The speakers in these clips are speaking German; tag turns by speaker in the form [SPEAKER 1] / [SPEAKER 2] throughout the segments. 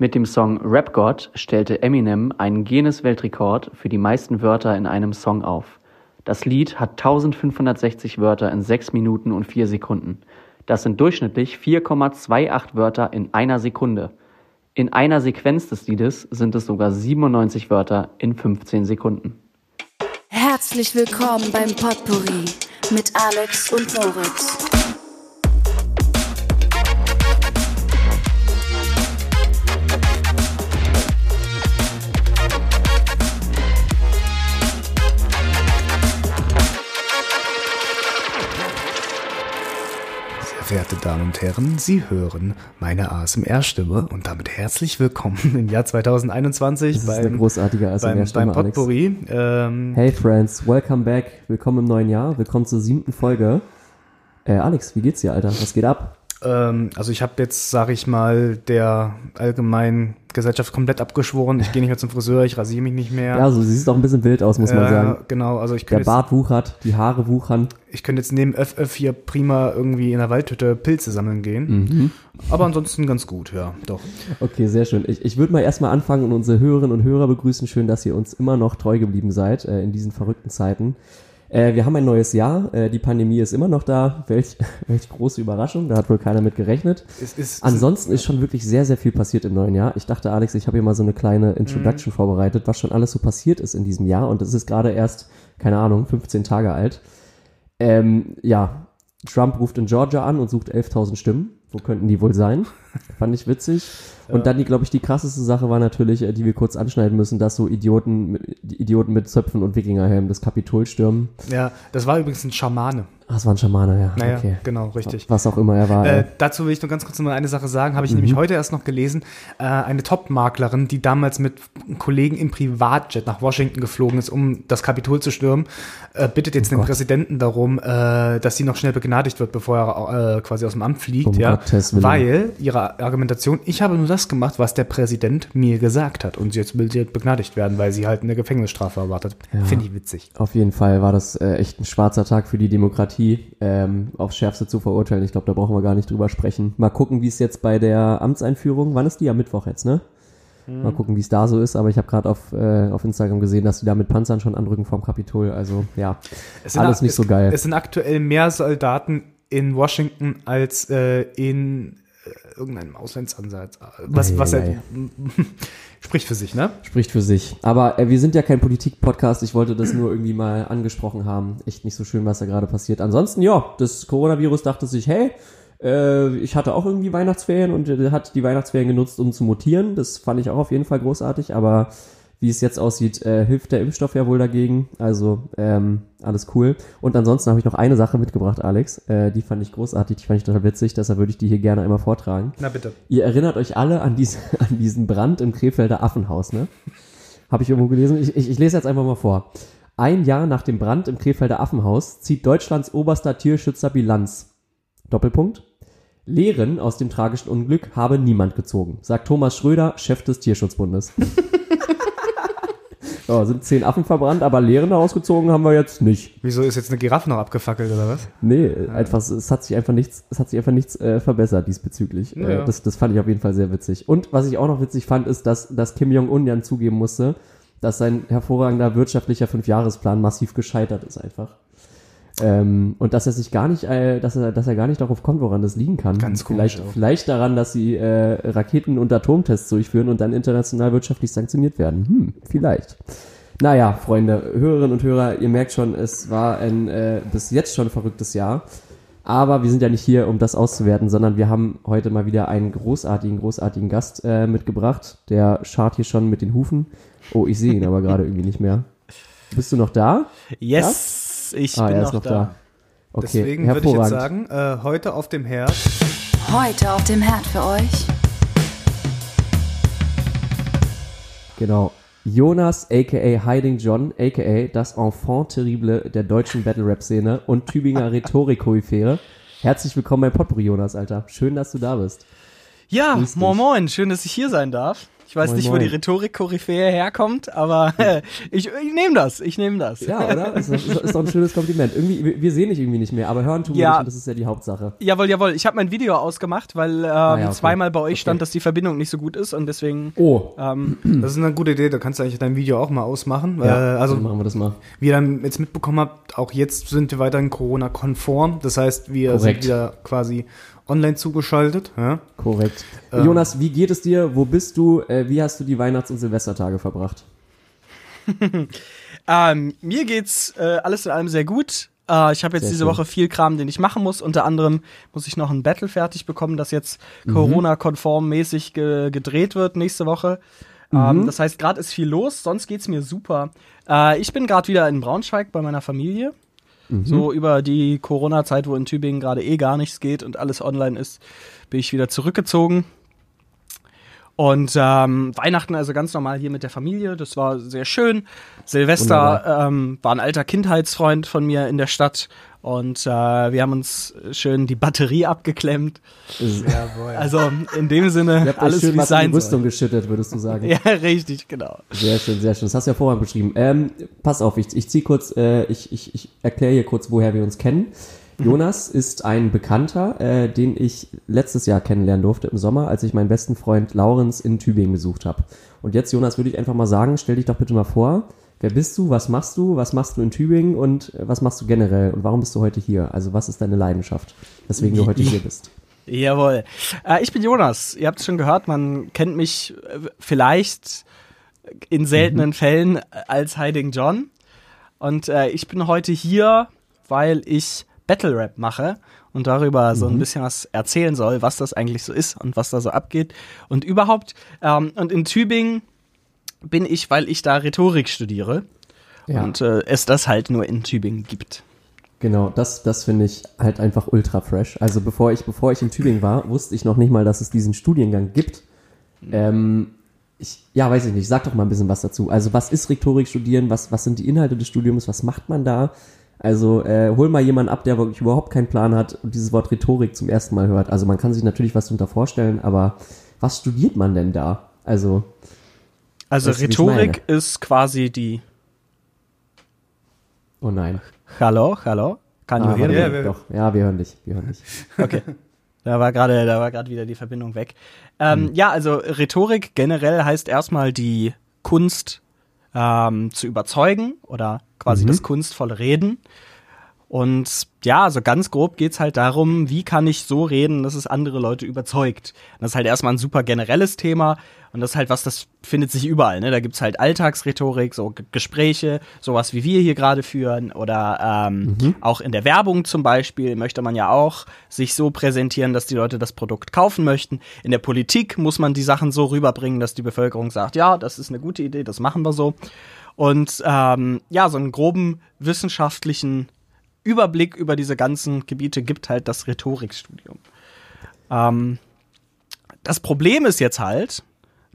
[SPEAKER 1] Mit dem Song Rap God stellte Eminem einen Guinness-Weltrekord für die meisten Wörter in einem Song auf. Das Lied hat 1560 Wörter in 6 Minuten und 4 Sekunden. Das sind durchschnittlich 4,28 Wörter in einer Sekunde. In einer Sequenz des Liedes sind es sogar 97 Wörter in 15 Sekunden.
[SPEAKER 2] Herzlich willkommen beim Potpourri mit Alex und Moritz.
[SPEAKER 3] Verehrte Damen und Herren, Sie hören meine ASMR-Stimme und damit herzlich willkommen im Jahr 2021
[SPEAKER 4] das beim, ist eine großartige ASMR-Stimme,
[SPEAKER 3] beim, beim Potpourri.
[SPEAKER 4] Ähm, hey Friends, welcome back, willkommen im neuen Jahr, willkommen zur siebten Folge. Äh, Alex, wie geht's dir, Alter? Was geht ab?
[SPEAKER 3] Ähm, also ich habe jetzt, sage ich mal, der allgemeinen Gesellschaft komplett abgeschworen. Ich gehe nicht mehr zum Friseur, ich rasiere mich nicht mehr.
[SPEAKER 4] Ja, also du siehst auch ein bisschen wild aus, muss man sagen.
[SPEAKER 3] Genau, also ich
[SPEAKER 4] Der Bart wuchert, die Haare wuchern.
[SPEAKER 3] Ich könnte jetzt neben FF hier prima irgendwie in der Waldhütte Pilze sammeln gehen. Mhm. Aber ansonsten ganz gut, ja, doch.
[SPEAKER 4] Okay, sehr schön. Ich, ich würde mal erstmal anfangen und unsere Hörerinnen und Hörer begrüßen. Schön, dass ihr uns immer noch treu geblieben seid äh, in diesen verrückten Zeiten. Äh, wir haben ein neues Jahr. Äh, die Pandemie ist immer noch da. Welch, welch große Überraschung. Da hat wohl keiner mit gerechnet.
[SPEAKER 3] Es ist,
[SPEAKER 4] Ansonsten ist schon wirklich sehr, sehr viel passiert im neuen Jahr. Ich dachte, Alex, ich habe hier mal so eine kleine Introduction mhm. vorbereitet, was schon alles so passiert ist in diesem Jahr. Und es ist gerade erst, keine Ahnung, 15 Tage alt. Ähm, ja, Trump ruft in Georgia an und sucht 11.000 Stimmen. Wo könnten die wohl sein? Fand ich witzig. Und dann, glaube ich, die krasseste Sache war natürlich, äh, die wir kurz anschneiden müssen, dass so Idioten, Idioten mit Zöpfen und Wikingerhelmen das Kapitol stürmen.
[SPEAKER 3] Ja, das war übrigens ein Schamane.
[SPEAKER 4] Ach, es war ein Schamane, ja.
[SPEAKER 3] Naja, okay. genau, richtig.
[SPEAKER 4] Was auch immer er war.
[SPEAKER 3] Äh, dazu will ich nur ganz kurz noch eine Sache sagen, habe ich mhm. nämlich heute erst noch gelesen. Äh, eine Top-Maklerin, die damals mit Kollegen im Privatjet nach Washington geflogen ist, um das Kapitol zu stürmen, äh, bittet jetzt oh den Gott. Präsidenten darum, äh, dass sie noch schnell begnadigt wird, bevor er äh, quasi aus dem Amt fliegt. Um ja, weil ihre Argumentation, ich habe nur das gemacht, was der Präsident mir gesagt hat. Und jetzt will sie begnadigt werden, weil sie halt eine Gefängnisstrafe erwartet. Ja. Finde ich witzig.
[SPEAKER 4] Auf jeden Fall war das äh, echt ein schwarzer Tag für die Demokratie ähm, aufs Schärfste zu verurteilen. Ich glaube, da brauchen wir gar nicht drüber sprechen. Mal gucken, wie es jetzt bei der Amtseinführung, wann ist die? Am Mittwoch jetzt, ne? Mhm. Mal gucken, wie es da so ist. Aber ich habe gerade auf, äh, auf Instagram gesehen, dass die da mit Panzern schon anrücken vom Kapitol. Also ja, alles nicht
[SPEAKER 3] es,
[SPEAKER 4] so geil.
[SPEAKER 3] Es sind aktuell mehr Soldaten in Washington als äh, in irgendeinem Auslandsansatz. Was, was ja, Spricht für sich, ne?
[SPEAKER 4] Spricht für sich. Aber äh, wir sind ja kein Politik-Podcast. Ich wollte das nur irgendwie mal angesprochen haben. Echt nicht so schön, was da gerade passiert. Ansonsten, ja, das Coronavirus dachte sich, hey, äh, ich hatte auch irgendwie Weihnachtsferien und äh, hat die Weihnachtsferien genutzt, um zu mutieren. Das fand ich auch auf jeden Fall großartig. Aber wie es jetzt aussieht, äh, hilft der Impfstoff ja wohl dagegen. Also ähm, alles cool. Und ansonsten habe ich noch eine Sache mitgebracht, Alex. Äh, die fand ich großartig, die fand ich total witzig. Deshalb würde ich die hier gerne einmal vortragen.
[SPEAKER 3] Na bitte.
[SPEAKER 4] Ihr erinnert euch alle an, diese, an diesen Brand im Krefelder Affenhaus, ne? Habe ich irgendwo gelesen. Ich, ich, ich lese jetzt einfach mal vor. Ein Jahr nach dem Brand im Krefelder Affenhaus zieht Deutschlands oberster Tierschützer Bilanz. Doppelpunkt. Lehren aus dem tragischen Unglück habe niemand gezogen, sagt Thomas Schröder, Chef des Tierschutzbundes. Ja, sind zehn Affen verbrannt, aber Lehren ausgezogen haben wir jetzt nicht.
[SPEAKER 3] Wieso ist jetzt eine Giraffe noch abgefackelt oder was?
[SPEAKER 4] Nee, ja. einfach, es hat sich einfach nichts, es hat sich einfach nichts äh, verbessert diesbezüglich. Ja. Äh, das, das fand ich auf jeden Fall sehr witzig. Und was ich auch noch witzig fand, ist, dass, dass Kim Jong-un ja zugeben musste, dass sein hervorragender wirtschaftlicher Fünfjahresplan massiv gescheitert ist einfach. Ähm, und dass er sich gar nicht, äh, dass er, dass er gar nicht darauf kommt, woran das liegen kann.
[SPEAKER 3] Ganz
[SPEAKER 4] vielleicht, vielleicht daran, dass sie äh, Raketen- und Atomtests durchführen und dann international wirtschaftlich sanktioniert werden. Hm, vielleicht. Naja, Freunde, Hörerinnen und Hörer, ihr merkt schon, es war ein äh, bis jetzt schon verrücktes Jahr. Aber wir sind ja nicht hier, um das auszuwerten, sondern wir haben heute mal wieder einen großartigen, großartigen Gast äh, mitgebracht. Der schart hier schon mit den Hufen. Oh, ich sehe ihn aber gerade irgendwie nicht mehr. Bist du noch da?
[SPEAKER 3] Yes! Ich ah, bin noch, noch, da. da. Okay, Deswegen würde ich jetzt sagen, äh, heute auf dem Herd.
[SPEAKER 2] Heute auf dem Herd für euch.
[SPEAKER 4] Genau. Jonas, aka Hiding John, aka das Enfant terrible der deutschen Battle-Rap-Szene und Tübinger Rhetorik-Koryphäre. Herzlich willkommen bei Potpourri, Jonas, Alter. Schön, dass du da bist.
[SPEAKER 3] Ja, moin moin, schön, dass ich hier sein darf.
[SPEAKER 5] Ich weiß
[SPEAKER 4] Moin,
[SPEAKER 5] nicht, wo
[SPEAKER 4] moin.
[SPEAKER 5] die Rhetorik-Koryphäe herkommt, aber äh, ich, ich nehme das. Ich nehme das.
[SPEAKER 4] Ja, oder? Ist, ist, ist doch ein schönes Kompliment. Irgendwie, wir, sehen dich irgendwie nicht mehr, aber hören tun wir
[SPEAKER 5] Ja.
[SPEAKER 4] dich und das ist ja die Hauptsache.
[SPEAKER 5] Jawohl, jawohl. Ich habe mein Video ausgemacht, weil ähm,
[SPEAKER 4] Ah, ja, okay.
[SPEAKER 5] zweimal bei euch
[SPEAKER 4] Okay.
[SPEAKER 5] stand, dass die Verbindung nicht so gut ist und deswegen.
[SPEAKER 4] Oh,
[SPEAKER 5] Ähm,
[SPEAKER 3] Das ist eine gute Idee, da kannst du eigentlich dein Video auch mal ausmachen.
[SPEAKER 4] ja,
[SPEAKER 3] äh, also,
[SPEAKER 4] dann machen wir das mal.
[SPEAKER 3] wie ihr dann jetzt mitbekommen habt, auch jetzt sind wir weiterhin Corona-konform. Das heißt, wir
[SPEAKER 4] Korrekt.
[SPEAKER 3] sind wieder quasi online zugeschaltet. Ja?
[SPEAKER 4] Korrekt.
[SPEAKER 3] Ähm.
[SPEAKER 4] Jonas, wie geht es dir? Wo bist du? Äh, wie hast du die Weihnachts- und Silvestertage verbracht?
[SPEAKER 5] ähm, mir geht's äh, alles in allem sehr gut. Äh, ich habe jetzt
[SPEAKER 4] Sehr
[SPEAKER 5] diese
[SPEAKER 4] schön.
[SPEAKER 5] Woche viel Kram, den ich machen muss. Unter anderem muss ich noch ein Battle fertig bekommen, das jetzt
[SPEAKER 4] Mhm.
[SPEAKER 5] Corona-konform mäßig ge gedreht wird nächste Woche.
[SPEAKER 4] Mhm.
[SPEAKER 5] Ähm, das heißt, gerade ist viel los, sonst geht's mir super. Äh, ich bin gerade wieder in Braunschweig bei meiner Familie.
[SPEAKER 4] Mhm.
[SPEAKER 5] So über die Corona-Zeit, wo in Tübingen gerade eh gar nichts geht und alles online ist, bin ich wieder zurückgezogen. Und ähm, Weihnachten also ganz normal hier mit der Familie, das war sehr schön. Silvester ähm, war ein alter Kindheitsfreund von mir in der Stadt und äh, wir haben uns schön die Batterie abgeklemmt.
[SPEAKER 4] Ist-
[SPEAKER 5] Also in dem Sinne
[SPEAKER 4] Ihr habt
[SPEAKER 5] alles
[SPEAKER 4] schön
[SPEAKER 5] wie es sein
[SPEAKER 4] die Rüstung
[SPEAKER 5] soll.
[SPEAKER 4] geschüttet, würdest du sagen.
[SPEAKER 5] Ja, richtig, genau.
[SPEAKER 4] Sehr schön, sehr schön. Das hast du ja vorhin beschrieben. Ähm, pass auf, ich, ich zieh kurz, äh, ich, ich, ich erkläre hier kurz, woher wir uns kennen. Jonas ist ein Bekannter, äh, den ich letztes Jahr kennenlernen durfte im Sommer, als ich meinen besten Freund Laurens in Tübingen besucht habe. Und jetzt, Jonas, würde ich einfach mal sagen, stell dich doch bitte mal vor, wer bist du, was machst du, was machst du in Tübingen und äh, was machst du generell und warum bist du heute hier? Also was ist deine Leidenschaft, weswegen du heute hier bist?
[SPEAKER 5] Jawohl. Äh, ich bin Jonas. Ihr habt es schon gehört, man kennt mich äh, vielleicht in seltenen Fällen als Hiding John. Und äh, ich bin heute hier, weil ich Battle Rap mache und darüber so ein bisschen was erzählen soll, was das eigentlich so ist und was da so abgeht. Und überhaupt, ähm, und in Tübingen bin ich, weil ich da Rhetorik studiere
[SPEAKER 4] Ja.
[SPEAKER 5] und äh, es das halt nur in Tübingen gibt.
[SPEAKER 4] Genau, das, das finde ich halt einfach ultra fresh. Also bevor ich, bevor ich in Tübingen war, wusste ich noch nicht mal, dass es diesen Studiengang gibt. Ähm, ich, ja, weiß ich nicht, sag doch mal ein bisschen was dazu. Also was ist Rhetorik studieren? Was, was sind die Inhalte des Studiums? Was macht man da? Also äh, hol mal jemanden ab, der wirklich überhaupt keinen Plan hat und dieses Wort Rhetorik zum ersten Mal hört. Also man kann sich natürlich was darunter vorstellen, aber was studiert man denn da? Also,
[SPEAKER 5] Also
[SPEAKER 4] Weißt du,
[SPEAKER 5] Rhetorik ist quasi die
[SPEAKER 4] oh nein.
[SPEAKER 5] Hallo, hallo. Kann
[SPEAKER 4] Ah, warte,
[SPEAKER 5] me?
[SPEAKER 3] Ja, wir-
[SPEAKER 4] doch, ja, wir hören dich, wir hören dich.
[SPEAKER 5] Okay. Da war gerade, da war gerade wieder die Verbindung weg. Ähm, Ja, also Rhetorik generell heißt erstmal die Kunst ähm, zu überzeugen oder quasi das kunstvolle Reden. Und ja, also ganz grob geht's halt darum, wie kann ich so reden, dass es andere Leute überzeugt. Das ist halt erstmal ein super generelles Thema und das ist halt was, das findet sich überall. Ne? Da gibt's halt Alltagsrhetorik, so G Gespräche, sowas wie wir hier gerade führen oder ähm, auch in der Werbung zum Beispiel möchte man ja auch sich so präsentieren, dass die Leute das Produkt kaufen möchten. In der Politik muss man die Sachen so rüberbringen, dass die Bevölkerung sagt, ja, das ist eine gute Idee, das machen wir so. Und ähm, ja, so einen groben wissenschaftlichen Überblick über diese ganzen Gebiete gibt halt das Rhetorikstudium. Ähm, das Problem ist jetzt halt,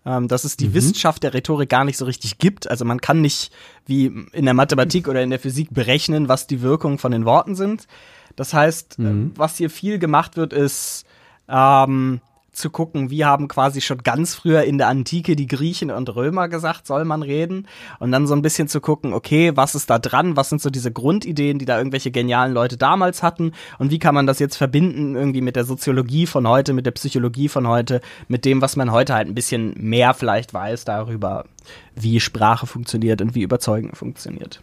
[SPEAKER 5] ähm, dass es die Wissenschaft der Rhetorik gar nicht so richtig gibt. Also man kann nicht wie in der Mathematik oder in der Physik berechnen, was die Wirkungen von den Worten sind. Das heißt, äh, was hier viel gemacht wird, ist ähm, zu gucken, wie haben quasi schon ganz früher in der Antike die Griechen und Römer gesagt, soll man reden. Und dann so ein bisschen zu gucken, okay, was ist da dran? Was sind so diese Grundideen, die da irgendwelche genialen Leute damals hatten? Und wie kann man das jetzt verbinden irgendwie mit der Soziologie von heute, mit der Psychologie von heute, mit dem, was man heute halt ein bisschen mehr vielleicht weiß darüber, wie Sprache funktioniert und wie Überzeugen funktioniert.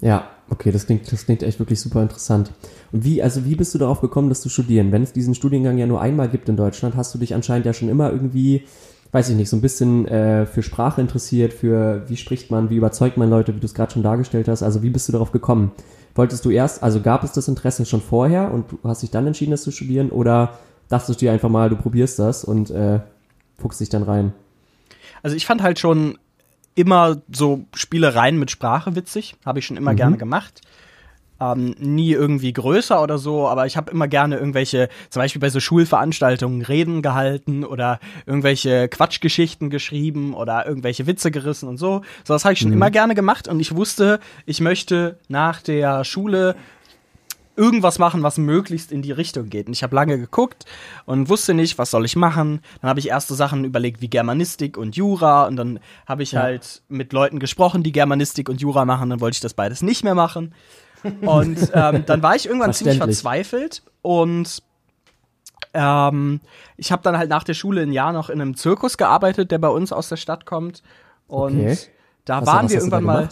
[SPEAKER 4] Ja, okay, das klingt, das klingt echt wirklich super interessant. Und wie, also wie bist du darauf gekommen, das zu studieren? Wenn es diesen Studiengang ja nur einmal gibt in Deutschland, hast du dich anscheinend ja schon immer irgendwie, weiß ich nicht, so ein bisschen äh, für Sprache interessiert, für wie spricht man, wie überzeugt man Leute, wie du es gerade schon dargestellt hast. Also wie bist du darauf gekommen? Wolltest du erst, also gab es das Interesse schon vorher und du hast dich dann entschieden, das zu studieren oder dachtest du dir einfach mal, du probierst das und äh, fuchst dich dann rein?
[SPEAKER 5] Also ich fand halt schon immer so Spielereien mit Sprache witzig, habe ich schon immer gerne gemacht. Ähm, nie irgendwie größer oder so, aber ich habe immer gerne irgendwelche, zum Beispiel bei so Schulveranstaltungen Reden gehalten oder irgendwelche Quatschgeschichten geschrieben oder irgendwelche Witze gerissen und so. So, das habe ich schon immer gerne gemacht und ich wusste, ich möchte nach der Schule irgendwas machen, was möglichst in die Richtung geht. Und ich habe lange geguckt und wusste nicht, was soll ich machen. Dann habe ich erste Sachen überlegt wie Germanistik und Jura und dann habe ich ja. halt mit Leuten gesprochen, die Germanistik und Jura machen. Dann wollte ich das beides nicht mehr machen. Und ähm, dann war ich irgendwann ziemlich verzweifelt und ähm, ich habe dann halt nach der Schule ein Jahr noch in einem Zirkus gearbeitet, der bei uns aus der Stadt kommt. Und okay. da was, waren was wir irgendwann mal.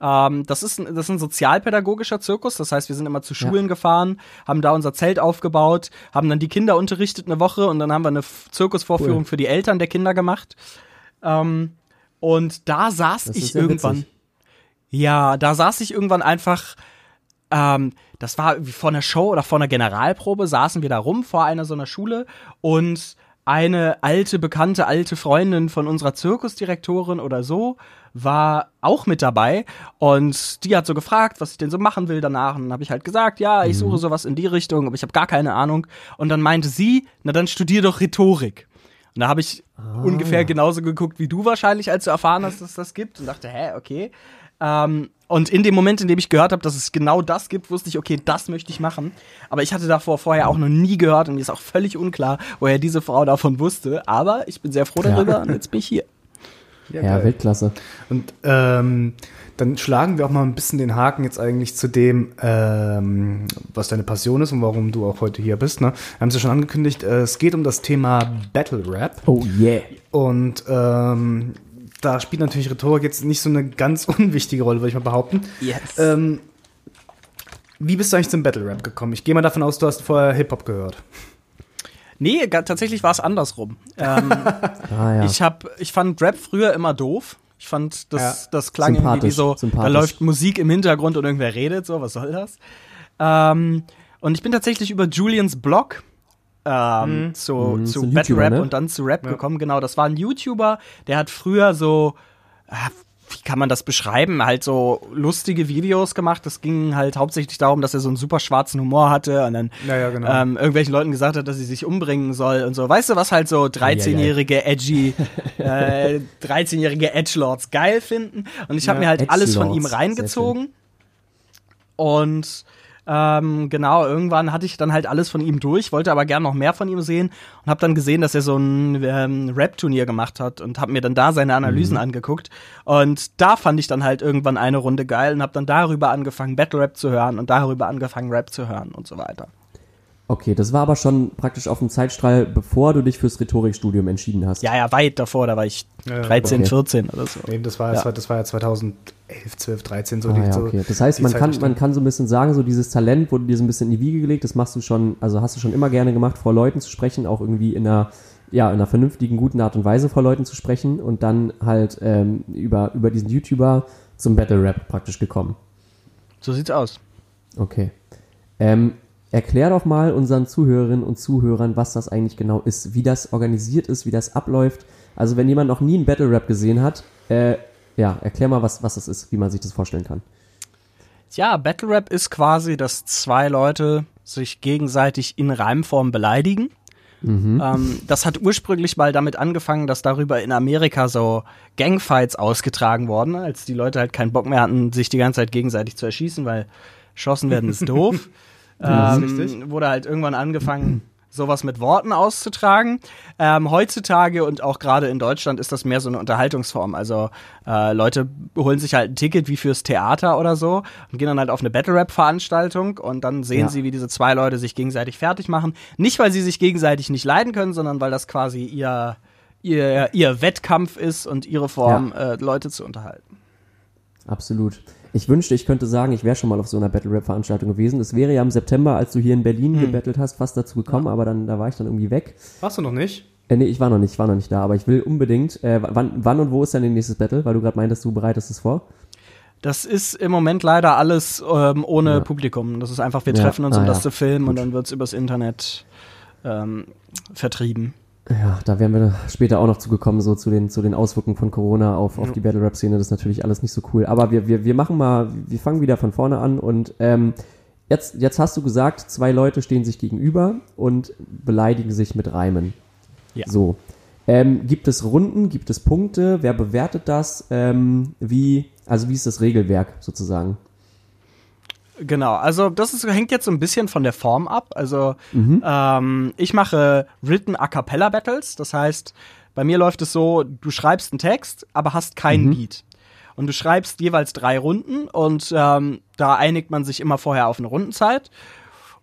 [SPEAKER 5] Ähm, das, ist, das ist ein sozialpädagogischer Zirkus. Das heißt, wir sind immer zu Schulen ja. gefahren, haben da unser Zelt aufgebaut, haben dann die Kinder unterrichtet eine Woche und dann haben wir eine Zirkusvorführung cool. für die Eltern der Kinder gemacht. Ähm, und da saß das ich irgendwann. Witzig. Ja, da saß ich irgendwann einfach. Ähm, das war wie vor einer Show oder vor einer Generalprobe, saßen wir da rum vor einer so einer Schule und eine alte, bekannte, alte Freundin von unserer Zirkusdirektorin oder so war auch mit dabei und die hat so gefragt, was ich denn so machen will danach und dann habe ich halt gesagt, ja, ich suche mhm. sowas in die Richtung, aber ich habe gar keine Ahnung und dann meinte sie, na dann studier doch Rhetorik. Und da habe ich ah. ungefähr genauso geguckt wie du wahrscheinlich, als du erfahren hast, dass es das gibt und dachte, hä, okay. Ähm, und in dem Moment, in dem ich gehört habe, dass es genau das gibt, wusste ich, okay, das möchte ich machen. Aber ich hatte davor vorher auch noch nie gehört und mir ist auch völlig unklar, woher diese Frau davon wusste. Aber ich bin sehr froh darüber ja. und jetzt bin ich hier.
[SPEAKER 4] Ja, ja Weltklasse.
[SPEAKER 3] Und ähm, dann schlagen wir auch mal ein bisschen den Haken jetzt eigentlich zu dem, ähm, was deine Passion ist und warum du auch heute hier bist. Ne? Wir haben es ja schon angekündigt, äh, es geht um das Thema Battle Rap.
[SPEAKER 4] Oh yeah.
[SPEAKER 3] Und ähm, da spielt natürlich Rhetorik jetzt nicht so eine ganz unwichtige Rolle, würde ich mal behaupten.
[SPEAKER 5] Yes.
[SPEAKER 3] Ähm, wie bist du eigentlich zum Battle Rap gekommen? Ich gehe mal davon aus, du hast vorher Hip-Hop gehört.
[SPEAKER 5] Nee, tatsächlich war es andersrum. Ähm, ah, ja. ich, hab, ich fand Rap früher immer doof. Ich fand, das, ja. das klang irgendwie wie so, da läuft Musik im Hintergrund und irgendwer redet, so, was soll das? Ähm, und ich bin tatsächlich über Julians Blog ähm, mhm. zu, mhm, zu Battle Rap ne? und dann zu Rap ja. gekommen. Genau, das war ein YouTuber, der hat früher so, äh, wie kann man das beschreiben, halt so lustige Videos gemacht. Das ging halt hauptsächlich darum, dass er so einen super schwarzen Humor hatte und dann
[SPEAKER 3] ja, ja, genau.
[SPEAKER 5] ähm, irgendwelchen Leuten gesagt hat, dass sie sich umbringen soll und so. Weißt du, was halt so 13-jährige edgy, äh, 13-jährige Edgelords geil finden? Und ich habe mir halt alles von ihm reingezogen. Und ähm, genau, irgendwann hatte ich dann halt alles von ihm durch, wollte aber gern noch mehr von ihm sehen und habe dann gesehen, dass er so ein ähm, Rap-Turnier gemacht hat und habe mir dann da seine Analysen mhm. angeguckt. Und da fand ich dann halt irgendwann eine Runde geil und habe dann darüber angefangen, Battle Rap zu hören und darüber angefangen, Rap zu hören und so weiter.
[SPEAKER 4] Okay, das war aber schon praktisch auf dem Zeitstrahl, bevor du dich fürs Rhetorikstudium entschieden hast.
[SPEAKER 5] Ja, ja, weit davor, da war ich 13, okay. 14 oder so.
[SPEAKER 3] Nee, das war, ja. das war ja 2011, 12, 13 so.
[SPEAKER 4] Ah,
[SPEAKER 3] die,
[SPEAKER 4] ja, okay. Das heißt, man kann, man kann so ein bisschen sagen, so dieses Talent wurde dir so ein bisschen in die Wiege gelegt, das machst du schon, also hast du schon immer gerne gemacht, vor Leuten zu sprechen, auch irgendwie in einer, ja, in einer vernünftigen, guten Art und Weise vor Leuten zu sprechen und dann halt ähm, über, über diesen YouTuber zum Battle Rap praktisch gekommen.
[SPEAKER 5] So sieht's aus.
[SPEAKER 4] Okay. Ähm, Erklär doch mal unseren Zuhörerinnen und Zuhörern, was das eigentlich genau ist, wie das organisiert ist, wie das abläuft. Also wenn jemand noch nie einen Battle Rap gesehen hat, äh, ja, erklär mal, was, was das ist, wie man sich das vorstellen kann.
[SPEAKER 5] Ja, Battle Rap ist quasi, dass zwei Leute sich gegenseitig in Reimform beleidigen. Mhm. Ähm, das hat ursprünglich mal damit angefangen, dass darüber in Amerika so Gangfights ausgetragen wurden, als die Leute halt keinen Bock mehr hatten, sich die ganze Zeit gegenseitig zu erschießen, weil geschossen werden ist doof. ähm, wurde halt irgendwann angefangen, sowas mit Worten auszutragen. Ähm, heutzutage und auch gerade in Deutschland ist das mehr so eine Unterhaltungsform. Also äh, Leute holen sich halt ein Ticket wie fürs Theater oder so und gehen dann halt auf eine Battle-Rap-Veranstaltung und dann sehen ja. sie, wie diese zwei Leute sich gegenseitig fertig machen. Nicht, weil sie sich gegenseitig nicht leiden können, sondern weil das quasi ihr, ihr, ihr Wettkampf ist und ihre Form, ja. äh, Leute zu unterhalten.
[SPEAKER 4] Absolut. Ich wünschte, ich könnte sagen, ich wäre schon mal auf so einer Battle Rap Veranstaltung gewesen. Es wäre ja im September, als du hier in Berlin hm. gebettelt hast, fast dazu gekommen, ja. aber dann da war ich dann irgendwie weg.
[SPEAKER 3] Warst du noch nicht?
[SPEAKER 4] Äh, nee, ich war noch nicht, war noch nicht da, aber ich will unbedingt. Äh, wann, wann und wo ist denn dein nächstes Battle? Weil du gerade meintest, du bereitest es vor.
[SPEAKER 5] Das ist im Moment leider alles ähm, ohne ja. Publikum. Das ist einfach, wir ja. treffen uns, um ah, das zu filmen Gut. und dann wird es übers Internet ähm, vertrieben.
[SPEAKER 4] Ja, da werden wir später auch noch zugekommen, so zu den, zu den Auswirkungen von Corona auf, auf die Battle Rap Szene. Das ist natürlich alles nicht so cool. Aber wir, wir, wir machen mal, wir fangen wieder von vorne an und ähm, jetzt, jetzt hast du gesagt, zwei Leute stehen sich gegenüber und beleidigen sich mit Reimen. Ja. So. Ähm, gibt es Runden, gibt es Punkte? Wer bewertet das? Ähm, wie, also wie ist das Regelwerk sozusagen?
[SPEAKER 5] Genau, also das ist, hängt jetzt so ein bisschen von der Form ab. Also ähm, ich mache Written A Cappella Battles, das heißt, bei mir läuft es so, du schreibst einen Text, aber hast keinen Beat. Und du schreibst jeweils drei Runden und ähm, da einigt man sich immer vorher auf eine Rundenzeit.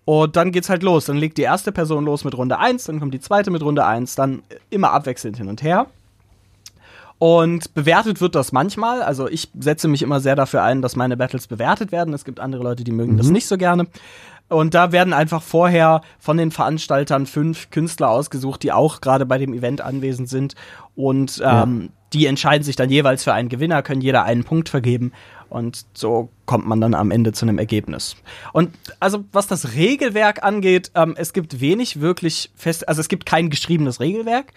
[SPEAKER 5] Und dann geht's halt los. Dann legt die erste Person los mit Runde 1, dann kommt die zweite mit Runde 1, dann immer abwechselnd hin und her. Und bewertet wird das manchmal. Also ich setze mich immer sehr dafür ein, dass meine Battles bewertet werden. Es gibt andere Leute, die mögen das nicht so gerne. Und da werden einfach vorher von den Veranstaltern fünf Künstler ausgesucht, die auch gerade bei dem Event anwesend sind. Und ähm, die entscheiden sich dann jeweils für einen Gewinner, können jeder einen Punkt vergeben. Und so kommt man dann am Ende zu einem Ergebnis. Und also was das Regelwerk angeht, ähm, es gibt wenig wirklich fest, also es gibt kein geschriebenes Regelwerk.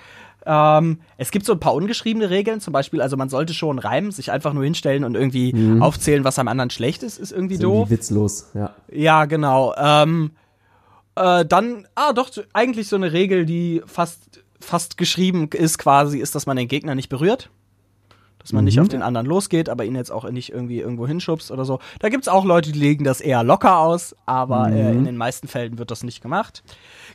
[SPEAKER 5] Ähm, es gibt so ein paar ungeschriebene Regeln, zum Beispiel, also man sollte schon reimen, sich einfach nur hinstellen und irgendwie aufzählen, was am anderen schlecht ist, ist irgendwie
[SPEAKER 4] Ist
[SPEAKER 5] doof.
[SPEAKER 4] irgendwie witzlos, ja.
[SPEAKER 5] Ja, genau. Ähm, äh, dann, ah, doch, eigentlich so eine Regel, die fast, fast geschrieben ist quasi, ist, dass man den Gegner nicht berührt. Dass man nicht auf den anderen losgeht, aber ihn jetzt auch nicht irgendwie irgendwo hinschubst oder so. Da gibt's auch Leute, die legen das eher locker aus, aber äh, in den meisten Fällen wird das nicht gemacht.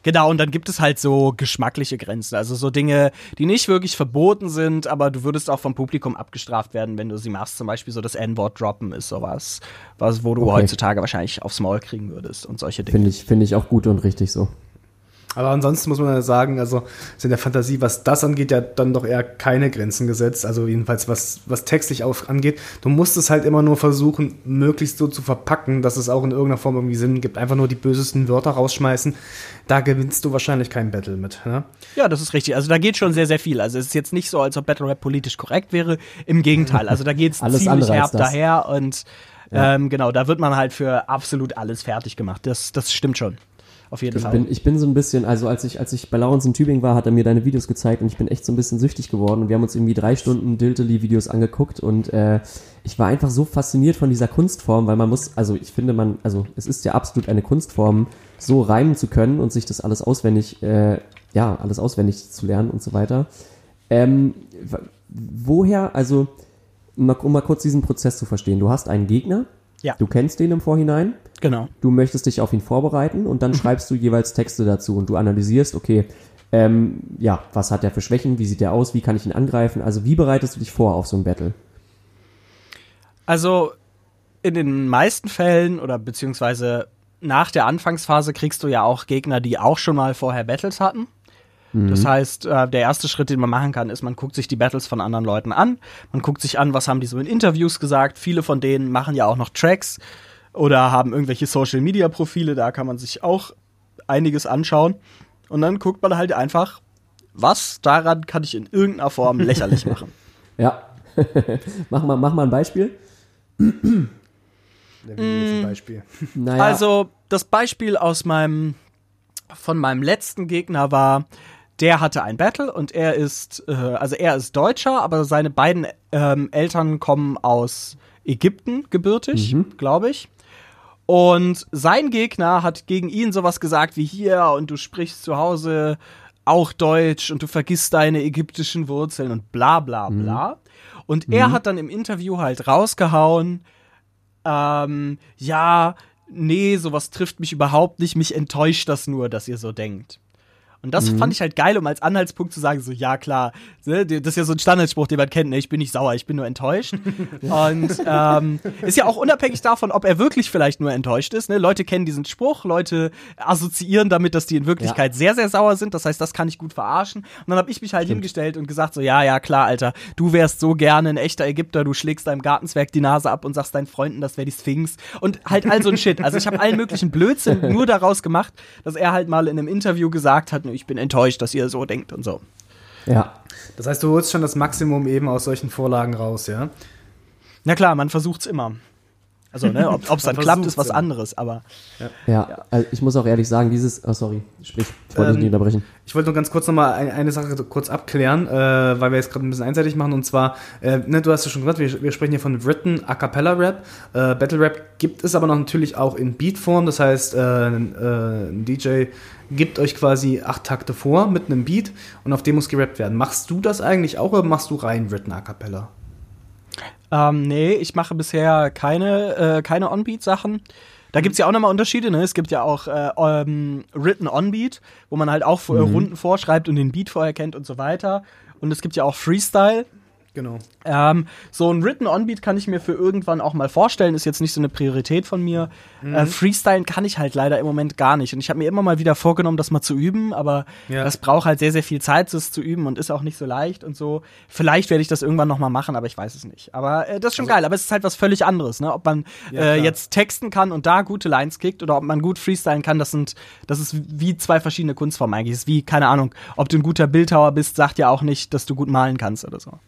[SPEAKER 5] Genau, und dann gibt es halt so geschmackliche Grenzen. Also so Dinge, die nicht wirklich verboten sind, aber du würdest auch vom Publikum abgestraft werden, wenn du sie machst. Zum Beispiel so das N-Wort droppen ist sowas, was, wo du
[SPEAKER 4] Okay.
[SPEAKER 5] heutzutage wahrscheinlich aufs Maul kriegen würdest und solche Dinge.
[SPEAKER 4] Finde ich, finde ich auch gut und richtig so.
[SPEAKER 3] Aber ansonsten muss man ja sagen, also ist in der Fantasie, was das angeht, ja dann doch eher keine Grenzen gesetzt. Also jedenfalls was, was textlich auf, angeht. Du musst es halt immer nur versuchen, möglichst so zu verpacken, dass es auch in irgendeiner Form irgendwie Sinn gibt. Einfach nur die bösesten Wörter rausschmeißen. Da gewinnst du wahrscheinlich kein Battle mit. Ne?
[SPEAKER 5] Ja, das ist richtig. Also da geht schon sehr, sehr viel. Also es ist jetzt nicht so, als ob Battle Rap politisch korrekt wäre. Im Gegenteil. Also da geht's
[SPEAKER 4] Alles
[SPEAKER 5] ziemlich herb daher und ähm, genau, da wird man halt für absolut alles fertig gemacht. Das, das stimmt schon. Auf jeden
[SPEAKER 4] Ich
[SPEAKER 5] Fall.
[SPEAKER 4] bin, ich bin so ein bisschen, also als ich, als ich bei Lawrence in Tübingen war, hat er mir deine Videos gezeigt und ich bin echt so ein bisschen süchtig geworden und wir haben uns irgendwie drei Stunden Diltily-Videos angeguckt und äh, ich war einfach so fasziniert von dieser Kunstform, weil man muss, also ich finde man, also es ist ja absolut eine Kunstform, so reimen zu können und sich das alles auswendig, äh, ja, alles auswendig zu lernen und so weiter. Ähm, woher, also um mal kurz diesen Prozess zu verstehen, du hast einen Gegner,
[SPEAKER 5] Ja.
[SPEAKER 4] du kennst den im Vorhinein,
[SPEAKER 5] genau.
[SPEAKER 4] du möchtest dich auf ihn vorbereiten und dann schreibst du jeweils Texte dazu und du analysierst, okay, ähm, ja, was hat er für Schwächen, wie sieht er aus, wie kann ich ihn angreifen, also wie bereitest du dich vor auf so ein Battle?
[SPEAKER 5] Also in den meisten Fällen oder beziehungsweise nach der Anfangsphase kriegst du ja auch Gegner, die auch schon mal vorher Battles hatten. Das heißt, äh, der erste Schritt, den man machen kann, ist, man guckt sich die Battles von anderen Leuten an. Man guckt sich an, was haben die so in Interviews gesagt. Viele von denen machen ja auch noch Tracks oder haben irgendwelche Social-Media-Profile. Da kann man sich auch einiges anschauen. Und dann guckt man halt einfach, was daran kann ich in irgendeiner Form lächerlich machen.
[SPEAKER 4] Ja, mach, mal, mach mal ein Beispiel.
[SPEAKER 3] Ein Beispiel.
[SPEAKER 4] Naja,
[SPEAKER 5] Also, das Beispiel aus meinem, von meinem letzten Gegner war, der hatte ein Battle und er ist, äh, also er ist Deutscher, aber seine beiden ähm, Eltern kommen aus Ägypten gebürtig, glaube ich. Und sein Gegner hat gegen ihn sowas gesagt wie hier und du sprichst zu Hause auch Deutsch und du vergisst deine ägyptischen Wurzeln und bla bla bla. Und er hat dann im Interview halt rausgehauen, ähm, ja, nee, sowas trifft mich überhaupt nicht, mich enttäuscht das nur, dass ihr so denkt. Und das fand ich halt geil, um als Anhaltspunkt zu sagen, so, ja klar, ne, das ist ja so ein Standardspruch, den man kennt, ne, ich bin nicht sauer, ich bin nur enttäuscht. Und ähm, ist ja auch unabhängig davon, ob er wirklich vielleicht nur enttäuscht ist. Ne? Leute kennen diesen Spruch, Leute assoziieren damit, dass die in Wirklichkeit sehr, sehr sauer sind. Das heißt, das kann ich gut verarschen. Und dann habe ich mich halt hingestellt und gesagt, so, ja, ja, klar, Alter, du wärst so gerne ein echter Ägypter, du schlägst deinem Gartenzwerg die Nase ab und sagst deinen Freunden, das wäre die Sphinx. Und halt all so ein Shit. Also ich habe allen möglichen Blödsinn nur daraus gemacht, dass er halt mal in einem Interview gesagt hat, ich bin enttäuscht, dass ihr so denkt und so.
[SPEAKER 4] ja,
[SPEAKER 3] Das heißt, du holst schon das Maximum eben aus solchen Vorlagen raus, ja?
[SPEAKER 5] Na klar, man versucht's immer. Also, ne, ob es dann klappt, ist was anderes, aber
[SPEAKER 4] ja, Also ich muss auch ehrlich sagen, dieses, oh sorry, sprich, ich wollte dich
[SPEAKER 3] Ähm,
[SPEAKER 4] nicht unterbrechen.
[SPEAKER 3] Ich wollte nur ganz kurz nochmal eine, eine Sache kurz abklären, äh, weil wir jetzt gerade ein bisschen einseitig machen. Und zwar, äh, ne, du hast ja schon gesagt, wir, wir sprechen hier von Written A Cappella Rap. Äh, Battle Rap gibt es aber noch natürlich auch in Beatform. Das heißt, äh, ein, äh, ein DJ gibt euch quasi acht Takte vor mit einem Beat und auf dem muss gerappt werden. Machst du das eigentlich auch oder machst du rein Written A Cappella?
[SPEAKER 5] Ähm, nee, ich mache bisher keine, äh, keine On-Beat-Sachen.
[SPEAKER 6] Da gibt's ja auch nochmal Unterschiede, ne? Es gibt ja auch äh, ähm, Written On Beat, wo man halt auch
[SPEAKER 3] Mhm.
[SPEAKER 6] Runden vorschreibt und den Beat vorher kennt und so weiter. Und es gibt ja auch Freestyle.
[SPEAKER 3] Genau.
[SPEAKER 6] Ähm, so ein Written On-Beat kann ich mir für irgendwann auch mal vorstellen, ist jetzt nicht so eine Priorität von mir.
[SPEAKER 3] Mhm.
[SPEAKER 6] Äh, Freestylen kann ich halt leider im Moment gar nicht. Und ich habe mir immer mal wieder vorgenommen, das mal zu üben, aber
[SPEAKER 3] Ja.
[SPEAKER 6] das braucht halt sehr, sehr viel Zeit, das zu üben und ist auch nicht so leicht und so. Vielleicht werde ich das irgendwann noch mal machen, aber ich weiß es nicht. Aber äh, das ist schon geil, aber es ist halt was völlig anderes, ne? Ob man
[SPEAKER 3] Ja,
[SPEAKER 6] äh, jetzt texten kann und da gute Lines kickt oder ob man gut freestylen kann, das sind, das ist wie zwei verschiedene Kunstformen eigentlich. Das ist wie, keine Ahnung, ob du ein guter Bildhauer bist, sagt ja auch nicht, dass du gut malen kannst oder so.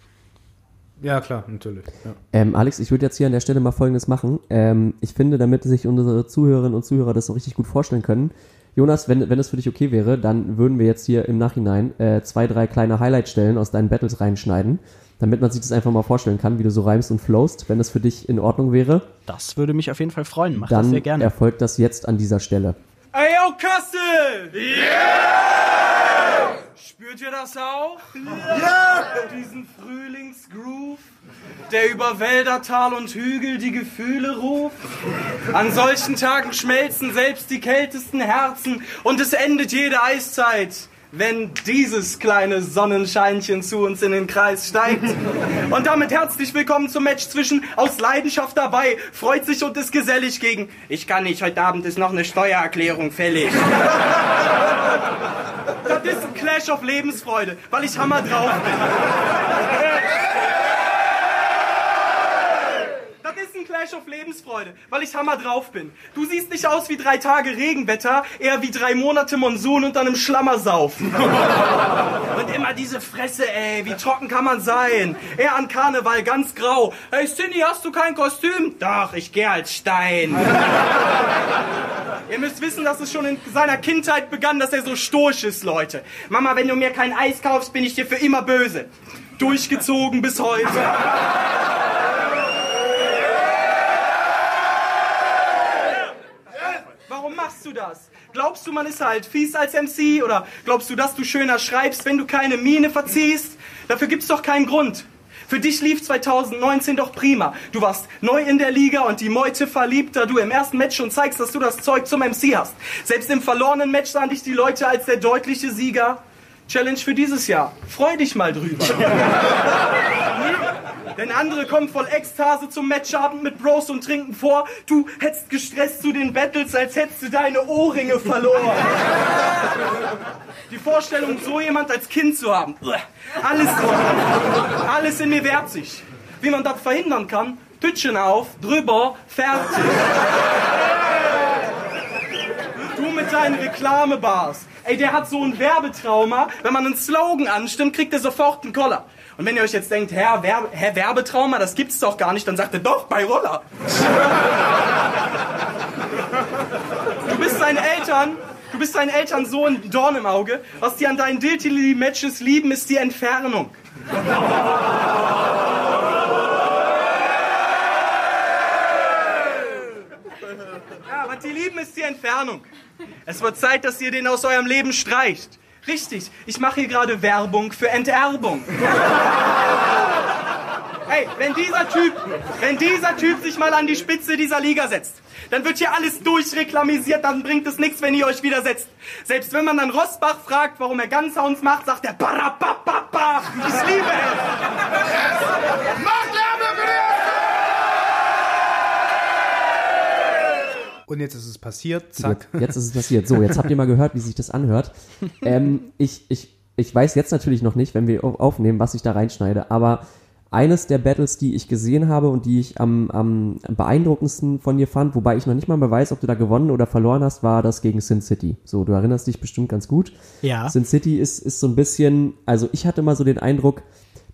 [SPEAKER 3] Ja, klar, natürlich. Ja.
[SPEAKER 4] Ähm, Alex, ich würde jetzt hier an der Stelle mal Folgendes machen. Ähm, ich finde, damit sich unsere Zuhörerinnen und Zuhörer das so richtig gut vorstellen können, Jonas, wenn, wenn es für dich okay wäre, dann würden wir jetzt hier im Nachhinein äh, zwei, drei kleine Highlight-Stellen aus deinen Battles reinschneiden, damit man sich das einfach mal vorstellen kann, wie du so reimst und flowst. Wenn das für dich in Ordnung wäre,
[SPEAKER 6] Das würde mich auf jeden Fall freuen. Mach das
[SPEAKER 4] dann
[SPEAKER 6] sehr gerne.
[SPEAKER 4] erfolgt das jetzt an dieser Stelle.
[SPEAKER 5] Ey, yo, Kassel! Yeah! Spürt ihr das auch? Ja! Diesen Frühlingsgroove, der über Wälder, Tal und Hügel die Gefühle ruft. An solchen Tagen schmelzen selbst die kältesten Herzen und es endet jede Eiszeit. Wenn dieses kleine Sonnenscheinchen zu uns in den Kreis steigt. Und damit herzlich willkommen zum Match zwischen aus Leidenschaft dabei, freut sich und ist gesellig gegen Ich kann nicht, heute Abend ist noch eine Steuererklärung fällig. Das ist ein Clash of Lebensfreude, weil ich hammer drauf bin. Das Clash of Lebensfreude, weil ich hammer drauf bin. Du siehst nicht aus wie drei Tage Regenwetter, eher wie drei Monate Monsun und dann im Schlammer saufen. Und immer diese Fresse, ey, wie trocken kann man sein? Er an Karneval ganz grau. Hey Cindy, hast du kein Kostüm? Doch, ich geh als Stein. Ihr müsst wissen, dass es schon in seiner Kindheit begann, dass er so stoisch ist, Leute. Mama, wenn du mir kein Eis kaufst, bin ich dir für immer böse. Durchgezogen bis heute. du das? Glaubst du, man ist halt fies als MC? Oder glaubst du, dass du schöner schreibst, wenn du keine Miene verziehst? Dafür gibt's doch keinen Grund. Für dich lief 2019 doch prima. Du warst neu in der Liga und die Meute verliebt, da du im ersten Match schon zeigst, dass du das Zeug zum MC hast. Selbst im verlorenen Match sahen dich die Leute als der deutliche Sieger. Challenge für dieses Jahr. Freu dich mal drüber. Denn andere kommen voll Ekstase zum Matchabend mit Bros und trinken vor. Du hättest gestresst zu den Battles, als hättest du deine Ohrringe verloren. Die Vorstellung, so jemand als Kind zu haben. Alles, alles in mir wehrt sich. Wie man das verhindern kann? Tütchen auf, drüber, fertig. Du mit deinen Reklamebars. Ey, der hat so ein Werbetrauma. Wenn man einen Slogan anstimmt, kriegt er sofort einen Koller. Und wenn ihr euch jetzt denkt, Herr, Werbe, Herr Werbetrauma, das gibt's doch gar nicht, dann sagt er doch bei Roller. Du bist deinen Eltern, du bist deinen Eltern so ein Dorn im Auge. Was die an deinen Diltily-Matches lieben, ist die Entfernung. Ja, was die lieben, ist die Entfernung. Es wird Zeit, dass ihr den aus eurem Leben streicht. Richtig, ich mache hier gerade Werbung für Enterbung. Ey, wenn dieser Typ, wenn dieser Typ sich mal an die Spitze dieser Liga setzt, dann wird hier alles durchreklamisiert, dann bringt es nichts, wenn ihr euch widersetzt. Selbst wenn man dann Rosbach fragt, warum er Gunsounds macht, sagt er Barabababa. Ich liebe es.
[SPEAKER 3] Und jetzt ist es passiert. Zack.
[SPEAKER 4] Jetzt, jetzt ist es passiert. So, jetzt habt ihr mal gehört, wie sich das anhört. Ähm, ich, ich, ich weiß jetzt natürlich noch nicht, wenn wir au- aufnehmen, was ich da reinschneide, aber eines der Battles, die ich gesehen habe und die ich am, am beeindruckendsten von dir fand, wobei ich noch nicht mal mehr weiß, ob du da gewonnen oder verloren hast, war das gegen Sin City. So, du erinnerst dich bestimmt ganz gut.
[SPEAKER 6] Ja.
[SPEAKER 4] Sin City ist, ist so ein bisschen, also ich hatte mal so den Eindruck,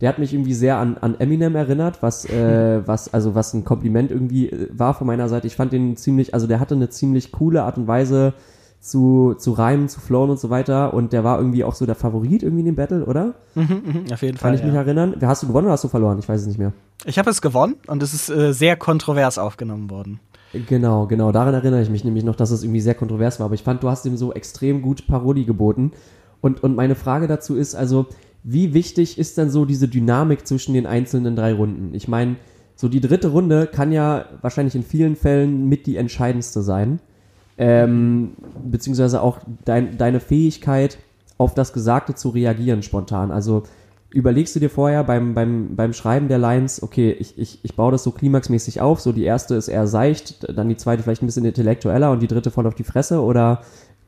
[SPEAKER 4] der hat mich irgendwie sehr an, an Eminem erinnert, was, äh, was, also was ein Kompliment irgendwie äh, war von meiner Seite. Ich fand den ziemlich, also der hatte eine ziemlich coole Art und Weise zu, zu reimen, zu flowen und so weiter. Und der war irgendwie auch so der Favorit irgendwie in dem Battle, oder?
[SPEAKER 6] Auf jeden
[SPEAKER 4] Kann
[SPEAKER 6] Fall.
[SPEAKER 4] ich mich
[SPEAKER 6] Ja.
[SPEAKER 4] erinnern. Hast du gewonnen oder hast du verloren? Ich weiß es nicht mehr.
[SPEAKER 6] Ich habe es gewonnen und es ist äh, sehr kontrovers aufgenommen worden.
[SPEAKER 4] Genau, genau. Daran erinnere ich mich nämlich noch, dass es irgendwie sehr kontrovers war. Aber ich fand, du hast ihm so extrem gut Parodie geboten. Und, und meine Frage dazu ist also, wie wichtig ist denn so diese Dynamik zwischen den einzelnen drei Runden? Ich meine, so die dritte Runde kann ja wahrscheinlich in vielen Fällen mit die entscheidendste sein. Ähm, beziehungsweise auch dein, deine Fähigkeit, auf das Gesagte zu reagieren spontan. Also überlegst du dir vorher beim, beim, beim Schreiben der Lines, okay, ich, ich, ich baue das so klimaxmäßig auf, so die erste ist eher seicht, dann die zweite vielleicht ein bisschen intellektueller und die dritte voll auf die Fresse oder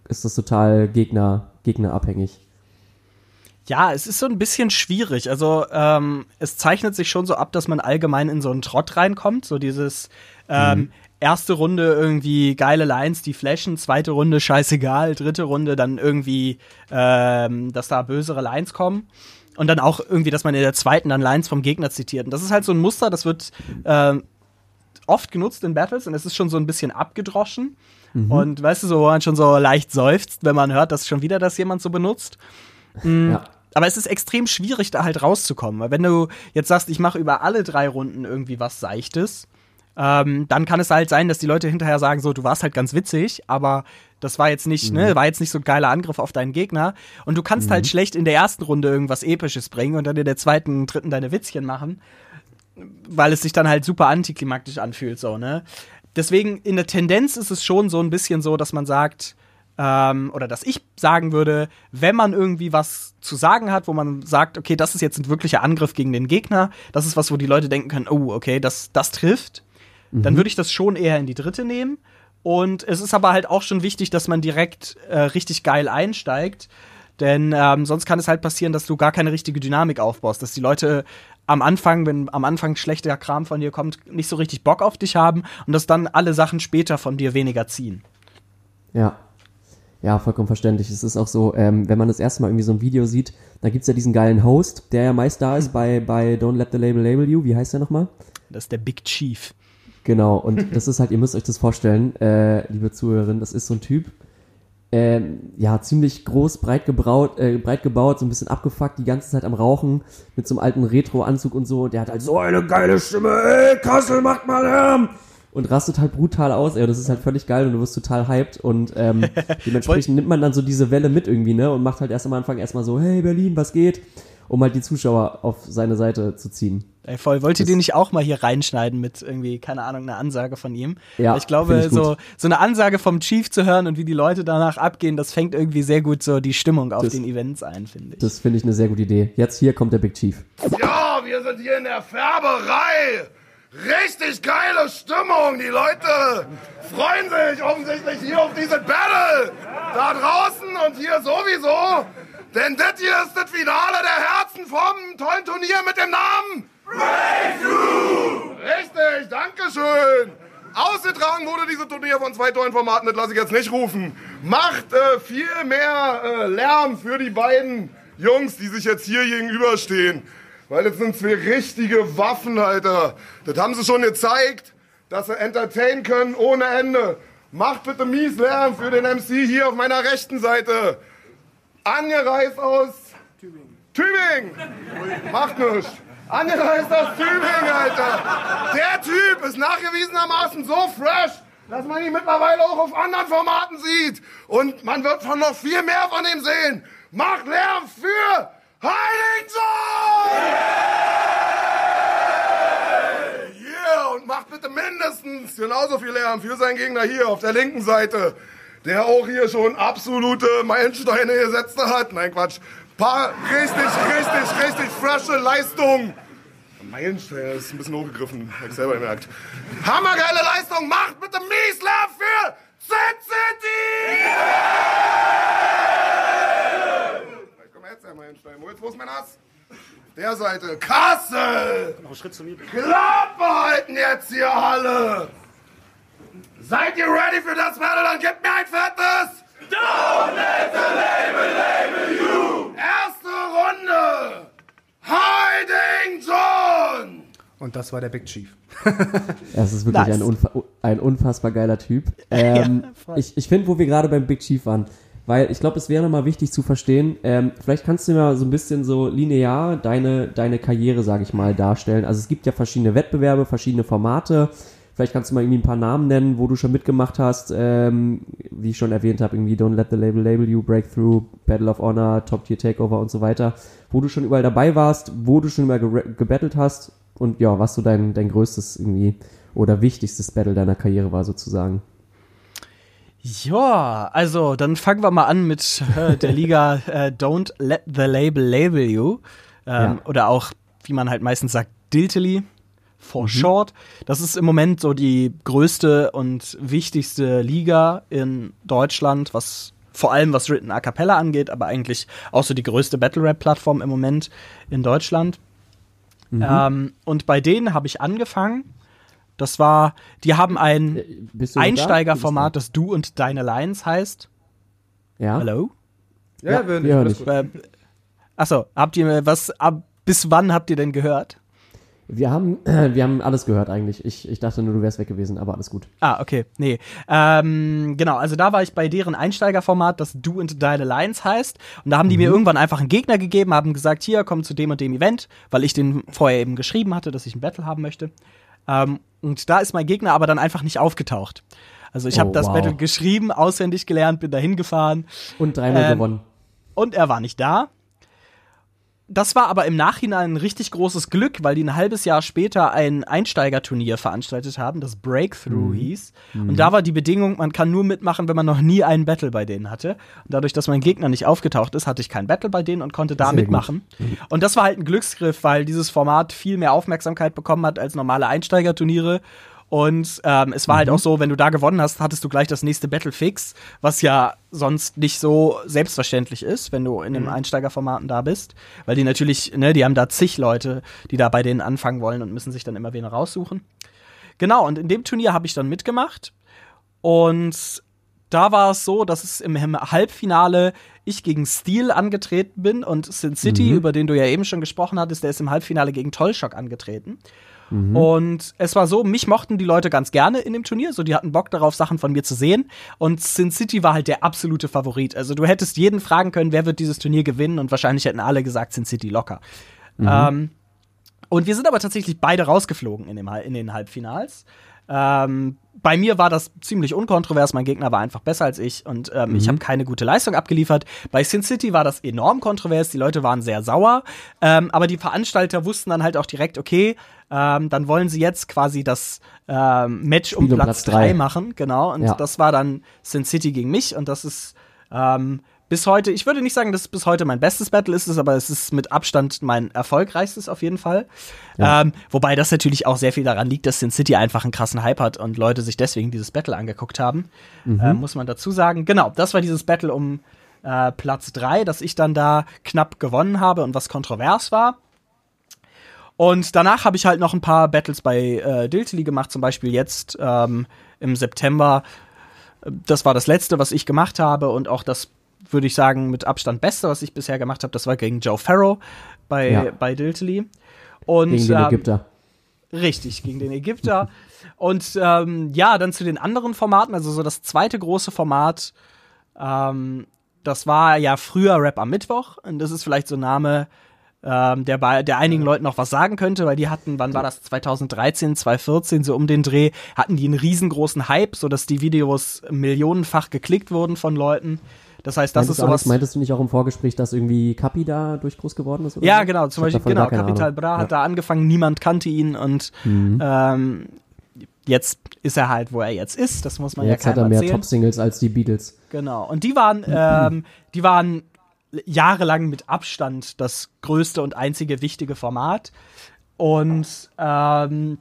[SPEAKER 4] ist das total Gegner, gegnerabhängig?
[SPEAKER 5] Ja, es ist so ein bisschen schwierig. Also ähm, es zeichnet sich schon so ab, dass man allgemein in so einen Trott reinkommt. So dieses ähm, mhm. erste Runde irgendwie geile Lines, die flashen, zweite Runde scheißegal, dritte Runde dann irgendwie, ähm, dass da bösere Lines kommen. Und dann auch irgendwie, dass man in der zweiten dann Lines vom Gegner zitiert. Und das ist halt so ein Muster, das wird ähm, oft genutzt in Battles und es ist schon so ein bisschen abgedroschen. Mhm. Und weißt du, so, wo man schon so leicht seufzt, wenn man hört, dass schon wieder das jemand so benutzt. Mhm. Ja. Aber es ist extrem schwierig, da halt rauszukommen. Weil wenn du jetzt sagst, ich mache über alle drei Runden irgendwie was Seichtes, ähm, dann kann es halt sein, dass die Leute hinterher sagen, so, du warst halt ganz witzig, aber das war jetzt nicht, ne, mhm. ne, war jetzt nicht so ein geiler Angriff auf deinen Gegner. Und du kannst halt mhm. halt schlecht in der ersten Runde irgendwas Episches bringen und dann in der zweiten, dritten deine Witzchen machen, weil es sich dann halt super antiklimaktisch anfühlt, so, ne. Deswegen, in der Tendenz ist es schon so ein bisschen so, dass man sagt, ähm, oder dass ich sagen würde, wenn man irgendwie was zu sagen hat, wo man sagt, okay, das ist jetzt ein wirklicher Angriff gegen den Gegner, das ist was, wo die Leute denken können, oh, okay, das, das trifft, mhm. dann würde ich das schon eher in die dritte nehmen. Und es ist aber halt auch schon wichtig, dass man direkt äh, richtig geil einsteigt. Denn ähm, sonst kann es halt passieren, dass du gar keine richtige Dynamik aufbaust, dass die Leute am Anfang, wenn am Anfang schlechter Kram von dir kommt, nicht so richtig Bock auf dich haben und dass dann alle Sachen später von dir weniger ziehen.
[SPEAKER 4] Ja, ja, vollkommen verständlich. Es ist auch so, ähm, wenn man das erste Mal irgendwie so ein Video sieht, da gibt's ja diesen geilen Host, der ja meist da ist bei, bei Don't Let the Label Label You. Wie heißt der nochmal?
[SPEAKER 5] Das ist der Big Chief.
[SPEAKER 4] Genau, und das ist halt, ihr müsst euch das vorstellen, äh, liebe Zuhörerinnen, das ist so ein Typ, ähm, ja, ziemlich groß, breit, gebraut, äh, breit gebaut, so ein bisschen abgefuckt, die ganze Zeit am Rauchen, mit so einem alten Retro-Anzug und so. Und der hat halt so eine geile Stimme, ey, Kassel, macht mal Lärm! Und rastet halt brutal aus, ey, das ist halt völlig geil und du wirst total hyped und ähm, dementsprechend nimmt man dann so diese Welle mit irgendwie, ne, und macht halt erst am Anfang erstmal so, hey Berlin, was geht? Um halt die Zuschauer auf seine Seite zu ziehen.
[SPEAKER 5] Ey, voll. Wollt ihr den nicht auch mal hier reinschneiden mit irgendwie, keine Ahnung, einer Ansage von ihm? Ja. Ich glaube, ich so, so eine Ansage vom Chief zu hören und wie die Leute danach abgehen, das fängt irgendwie sehr gut so die Stimmung auf das, den Events ein, finde ich.
[SPEAKER 4] Das finde ich eine sehr gute Idee. Jetzt hier kommt der Big Chief.
[SPEAKER 7] Ja, wir sind hier in der Färberei. Richtig geile Stimmung. Die Leute freuen sich offensichtlich hier auf diese Battle. Da draußen und hier sowieso. Denn das hier ist das Finale der Herzen vom tollen Turnier mit dem Namen Breakthrough. Richtig, Dankeschön. Ausgetragen wurde dieses Turnier von zwei tollen Formaten, das lasse ich jetzt nicht rufen. Macht äh, viel mehr äh, Lärm für die beiden Jungs, die sich jetzt hier gegenüberstehen. Weil das sind zwei richtige Waffen, Alter. Das haben sie schon gezeigt, dass sie entertainen können ohne Ende. Macht bitte mies Lärm für den MC hier auf meiner rechten Seite. Angereist aus Tübingen. Tübingen! Macht nichts. Angereist aus Tübingen, Alter. Der Typ ist nachgewiesenermaßen so fresh, dass man ihn mittlerweile auch auf anderen Formaten sieht. Und man wird von noch viel mehr von ihm sehen. Macht Lärm für Heiligensohn! Yeah! Und macht bitte mindestens genauso viel Lärm für seinen Gegner hier auf der linken Seite, der auch hier schon absolute Meilensteine gesetzt hat. Nein, Quatsch. Paar richtig, richtig, richtig frische Leistungen. Meilensteine ist ein bisschen hochgegriffen, hab ich selber gemerkt. Hammergeile Leistung, macht bitte mies Lärm für Sin City! Yeah! Jetzt, Herr Meilenstein. Moritz, wo ist mein Ass? Der Seite. Kassel! Noch einen Schritt zu mir. Klappe halten jetzt hier alle! Seid ihr ready für das Battle? Dann gebt mir ein fettes! Don't let the label label you! Erste Runde! Hiding John!
[SPEAKER 3] Und das war der Big Chief.
[SPEAKER 4] das ist wirklich nice. ein, unfa ein, unfassbar geiler Typ. Ähm, ja, ich ich finde, wo wir gerade beim Big Chief waren, weil ich glaube, es wäre nochmal wichtig zu verstehen, ähm, vielleicht kannst du mir so ein bisschen so linear deine, deine Karriere, sage ich mal, darstellen. Also es gibt ja verschiedene Wettbewerbe, verschiedene Formate. Vielleicht kannst du mal irgendwie ein paar Namen nennen, wo du schon mitgemacht hast, ähm, wie ich schon erwähnt habe, irgendwie Don't Let the Label Label You, Breakthrough, Battle of Honor, Top Tier Takeover und so weiter, wo du schon überall dabei warst, wo du schon überall ge gebettelt hast und ja, was so dein, dein größtes irgendwie oder wichtigstes Battle deiner Karriere war sozusagen.
[SPEAKER 5] Ja, also dann fangen wir mal an mit äh, der Liga äh, Don't Let the Label Label You. Ähm,
[SPEAKER 4] Ja.
[SPEAKER 5] Oder auch, wie man halt meistens sagt, Diltily for short. Das ist im Moment so die größte und wichtigste Liga in Deutschland, was vor allem was Written A Cappella angeht, aber eigentlich auch so die größte Battle Rap Plattform im Moment in Deutschland. Ähm, und bei denen habe ich angefangen. Das war, die haben ein
[SPEAKER 4] du noch da?
[SPEAKER 5] Einsteigerformat, das Du und Deine Lines heißt.
[SPEAKER 4] Ja.
[SPEAKER 5] Hallo?
[SPEAKER 3] Ja, wir
[SPEAKER 4] wir hören dich.
[SPEAKER 3] gut.
[SPEAKER 5] Äh, achso, habt ihr was, ab, bis wann habt ihr denn gehört?
[SPEAKER 4] Wir haben, wir haben alles gehört eigentlich. Ich, ich dachte nur, du wärst weg gewesen, aber alles gut.
[SPEAKER 5] Ah, okay, nee. Ähm, genau, also da war ich bei deren Einsteigerformat, das Du und Deine Lines heißt. Und da haben die mir irgendwann einfach einen Gegner gegeben, haben gesagt, hier, komm zu dem und dem Event, weil ich den vorher eben geschrieben hatte, dass ich ein Battle haben möchte. Ähm, und da ist mein Gegner aber dann einfach nicht aufgetaucht. Also ich
[SPEAKER 4] Oh,
[SPEAKER 5] habe das
[SPEAKER 4] wow.
[SPEAKER 5] Battle geschrieben, auswendig gelernt, bin dahin gefahren
[SPEAKER 4] Und dreimal
[SPEAKER 5] Ähm,
[SPEAKER 4] gewonnen.
[SPEAKER 5] und er war nicht da. Das war aber im Nachhinein ein richtig großes Glück, weil die ein halbes Jahr später ein Einsteigerturnier veranstaltet haben, das Breakthrough hieß. Und da war die Bedingung, man kann nur mitmachen, wenn man noch nie einen Battle bei denen hatte. Und dadurch, dass mein Gegner nicht aufgetaucht ist, hatte ich kein Battle bei denen und konnte da
[SPEAKER 4] Sehr
[SPEAKER 5] mitmachen. Und das war halt ein Glücksgriff, weil dieses Format viel mehr Aufmerksamkeit bekommen hat als normale Einsteigerturniere. Und ähm, es war halt auch so, wenn du da gewonnen hast, hattest du gleich das nächste Battle fix, was ja sonst nicht so selbstverständlich ist, wenn du in den Einsteigerformaten da bist. Weil die natürlich, ne, die haben da zig Leute, die da bei denen anfangen wollen und müssen sich dann immer wen raussuchen. Genau, und in dem Turnier habe ich dann mitgemacht. Und da war es so, dass es im im Halbfinale ich gegen Steel angetreten bin und Sin City, über den du ja eben schon gesprochen hattest, der ist im Halbfinale gegen Tollshock angetreten. Und es war so, mich mochten die Leute ganz gerne in dem Turnier, so die hatten Bock darauf, Sachen von mir zu sehen. Und Sin City war halt der absolute Favorit. Also du hättest jeden fragen können, wer wird dieses Turnier gewinnen und wahrscheinlich hätten alle gesagt Sin City locker. Ähm, und wir sind aber tatsächlich beide rausgeflogen in, dem, in den Halbfinals. Ähm, bei mir war das ziemlich unkontrovers. Mein Gegner war einfach besser als ich und ähm, ich habe keine gute Leistung abgeliefert. Bei Sin City war das enorm kontrovers. Die Leute waren sehr sauer. Ähm, aber die Veranstalter wussten dann halt auch direkt, okay, ähm, dann wollen sie jetzt quasi das ähm, Match um
[SPEAKER 4] Spiel um
[SPEAKER 5] Platz
[SPEAKER 4] Platz drei.
[SPEAKER 5] 3 machen. Genau. Und
[SPEAKER 4] Ja.
[SPEAKER 5] das war dann Sin City gegen mich. Und das ist ähm, bis heute, ich würde nicht sagen, dass es bis heute mein bestes Battle ist, aber es ist mit Abstand mein erfolgreichstes auf jeden Fall. Ähm, wobei das natürlich auch sehr viel daran liegt, dass Sin City einfach einen krassen Hype hat und Leute sich deswegen dieses Battle angeguckt haben. Äh, muss man dazu sagen. Genau, das war dieses Battle um äh, Platz 3, das ich dann da knapp gewonnen habe und was kontrovers war. Und danach habe ich halt noch ein paar Battles bei äh, Diltily gemacht, zum Beispiel jetzt ähm, im September. Das war das letzte, was ich gemacht habe und auch das, würde ich sagen, mit Abstand beste, was ich bisher gemacht habe. Das war gegen Joe Farrow bei,
[SPEAKER 4] Ja.
[SPEAKER 5] bei Diltily. Und,
[SPEAKER 4] Gegen den
[SPEAKER 5] ähm,
[SPEAKER 4] Ägypter.
[SPEAKER 5] Richtig, gegen den Ägypter. Und ähm, ja, dann zu den anderen Formaten, also so das zweite große Format, ähm, das war ja früher Rap am Mittwoch. Und das ist vielleicht so ein Name, ähm, der bei der einigen Leuten noch was sagen könnte, weil die hatten, wann war das, 2013, 2014, so um den Dreh, hatten die einen riesengroßen Hype, sodass die Videos millionenfach geklickt wurden von Leuten. Das heißt, das
[SPEAKER 4] meintest,
[SPEAKER 5] ist
[SPEAKER 4] Alex,
[SPEAKER 5] sowas.
[SPEAKER 4] meintest du nicht auch im Vorgespräch, dass irgendwie Kapi da durch groß geworden ist? Oder
[SPEAKER 5] Ja, genau, zum Beispiel, genau, Capital. Bra hat da angefangen, niemand kannte ihn und
[SPEAKER 4] Mhm.
[SPEAKER 5] ähm, jetzt ist er halt, wo er jetzt ist, das muss man
[SPEAKER 4] Jetzt
[SPEAKER 5] ja
[SPEAKER 4] hat er mehr. Top-Singles als die Beatles.
[SPEAKER 5] Genau, und die waren, ähm, die waren jahrelang mit Abstand das größte und einzige wichtige Format. Und ähm,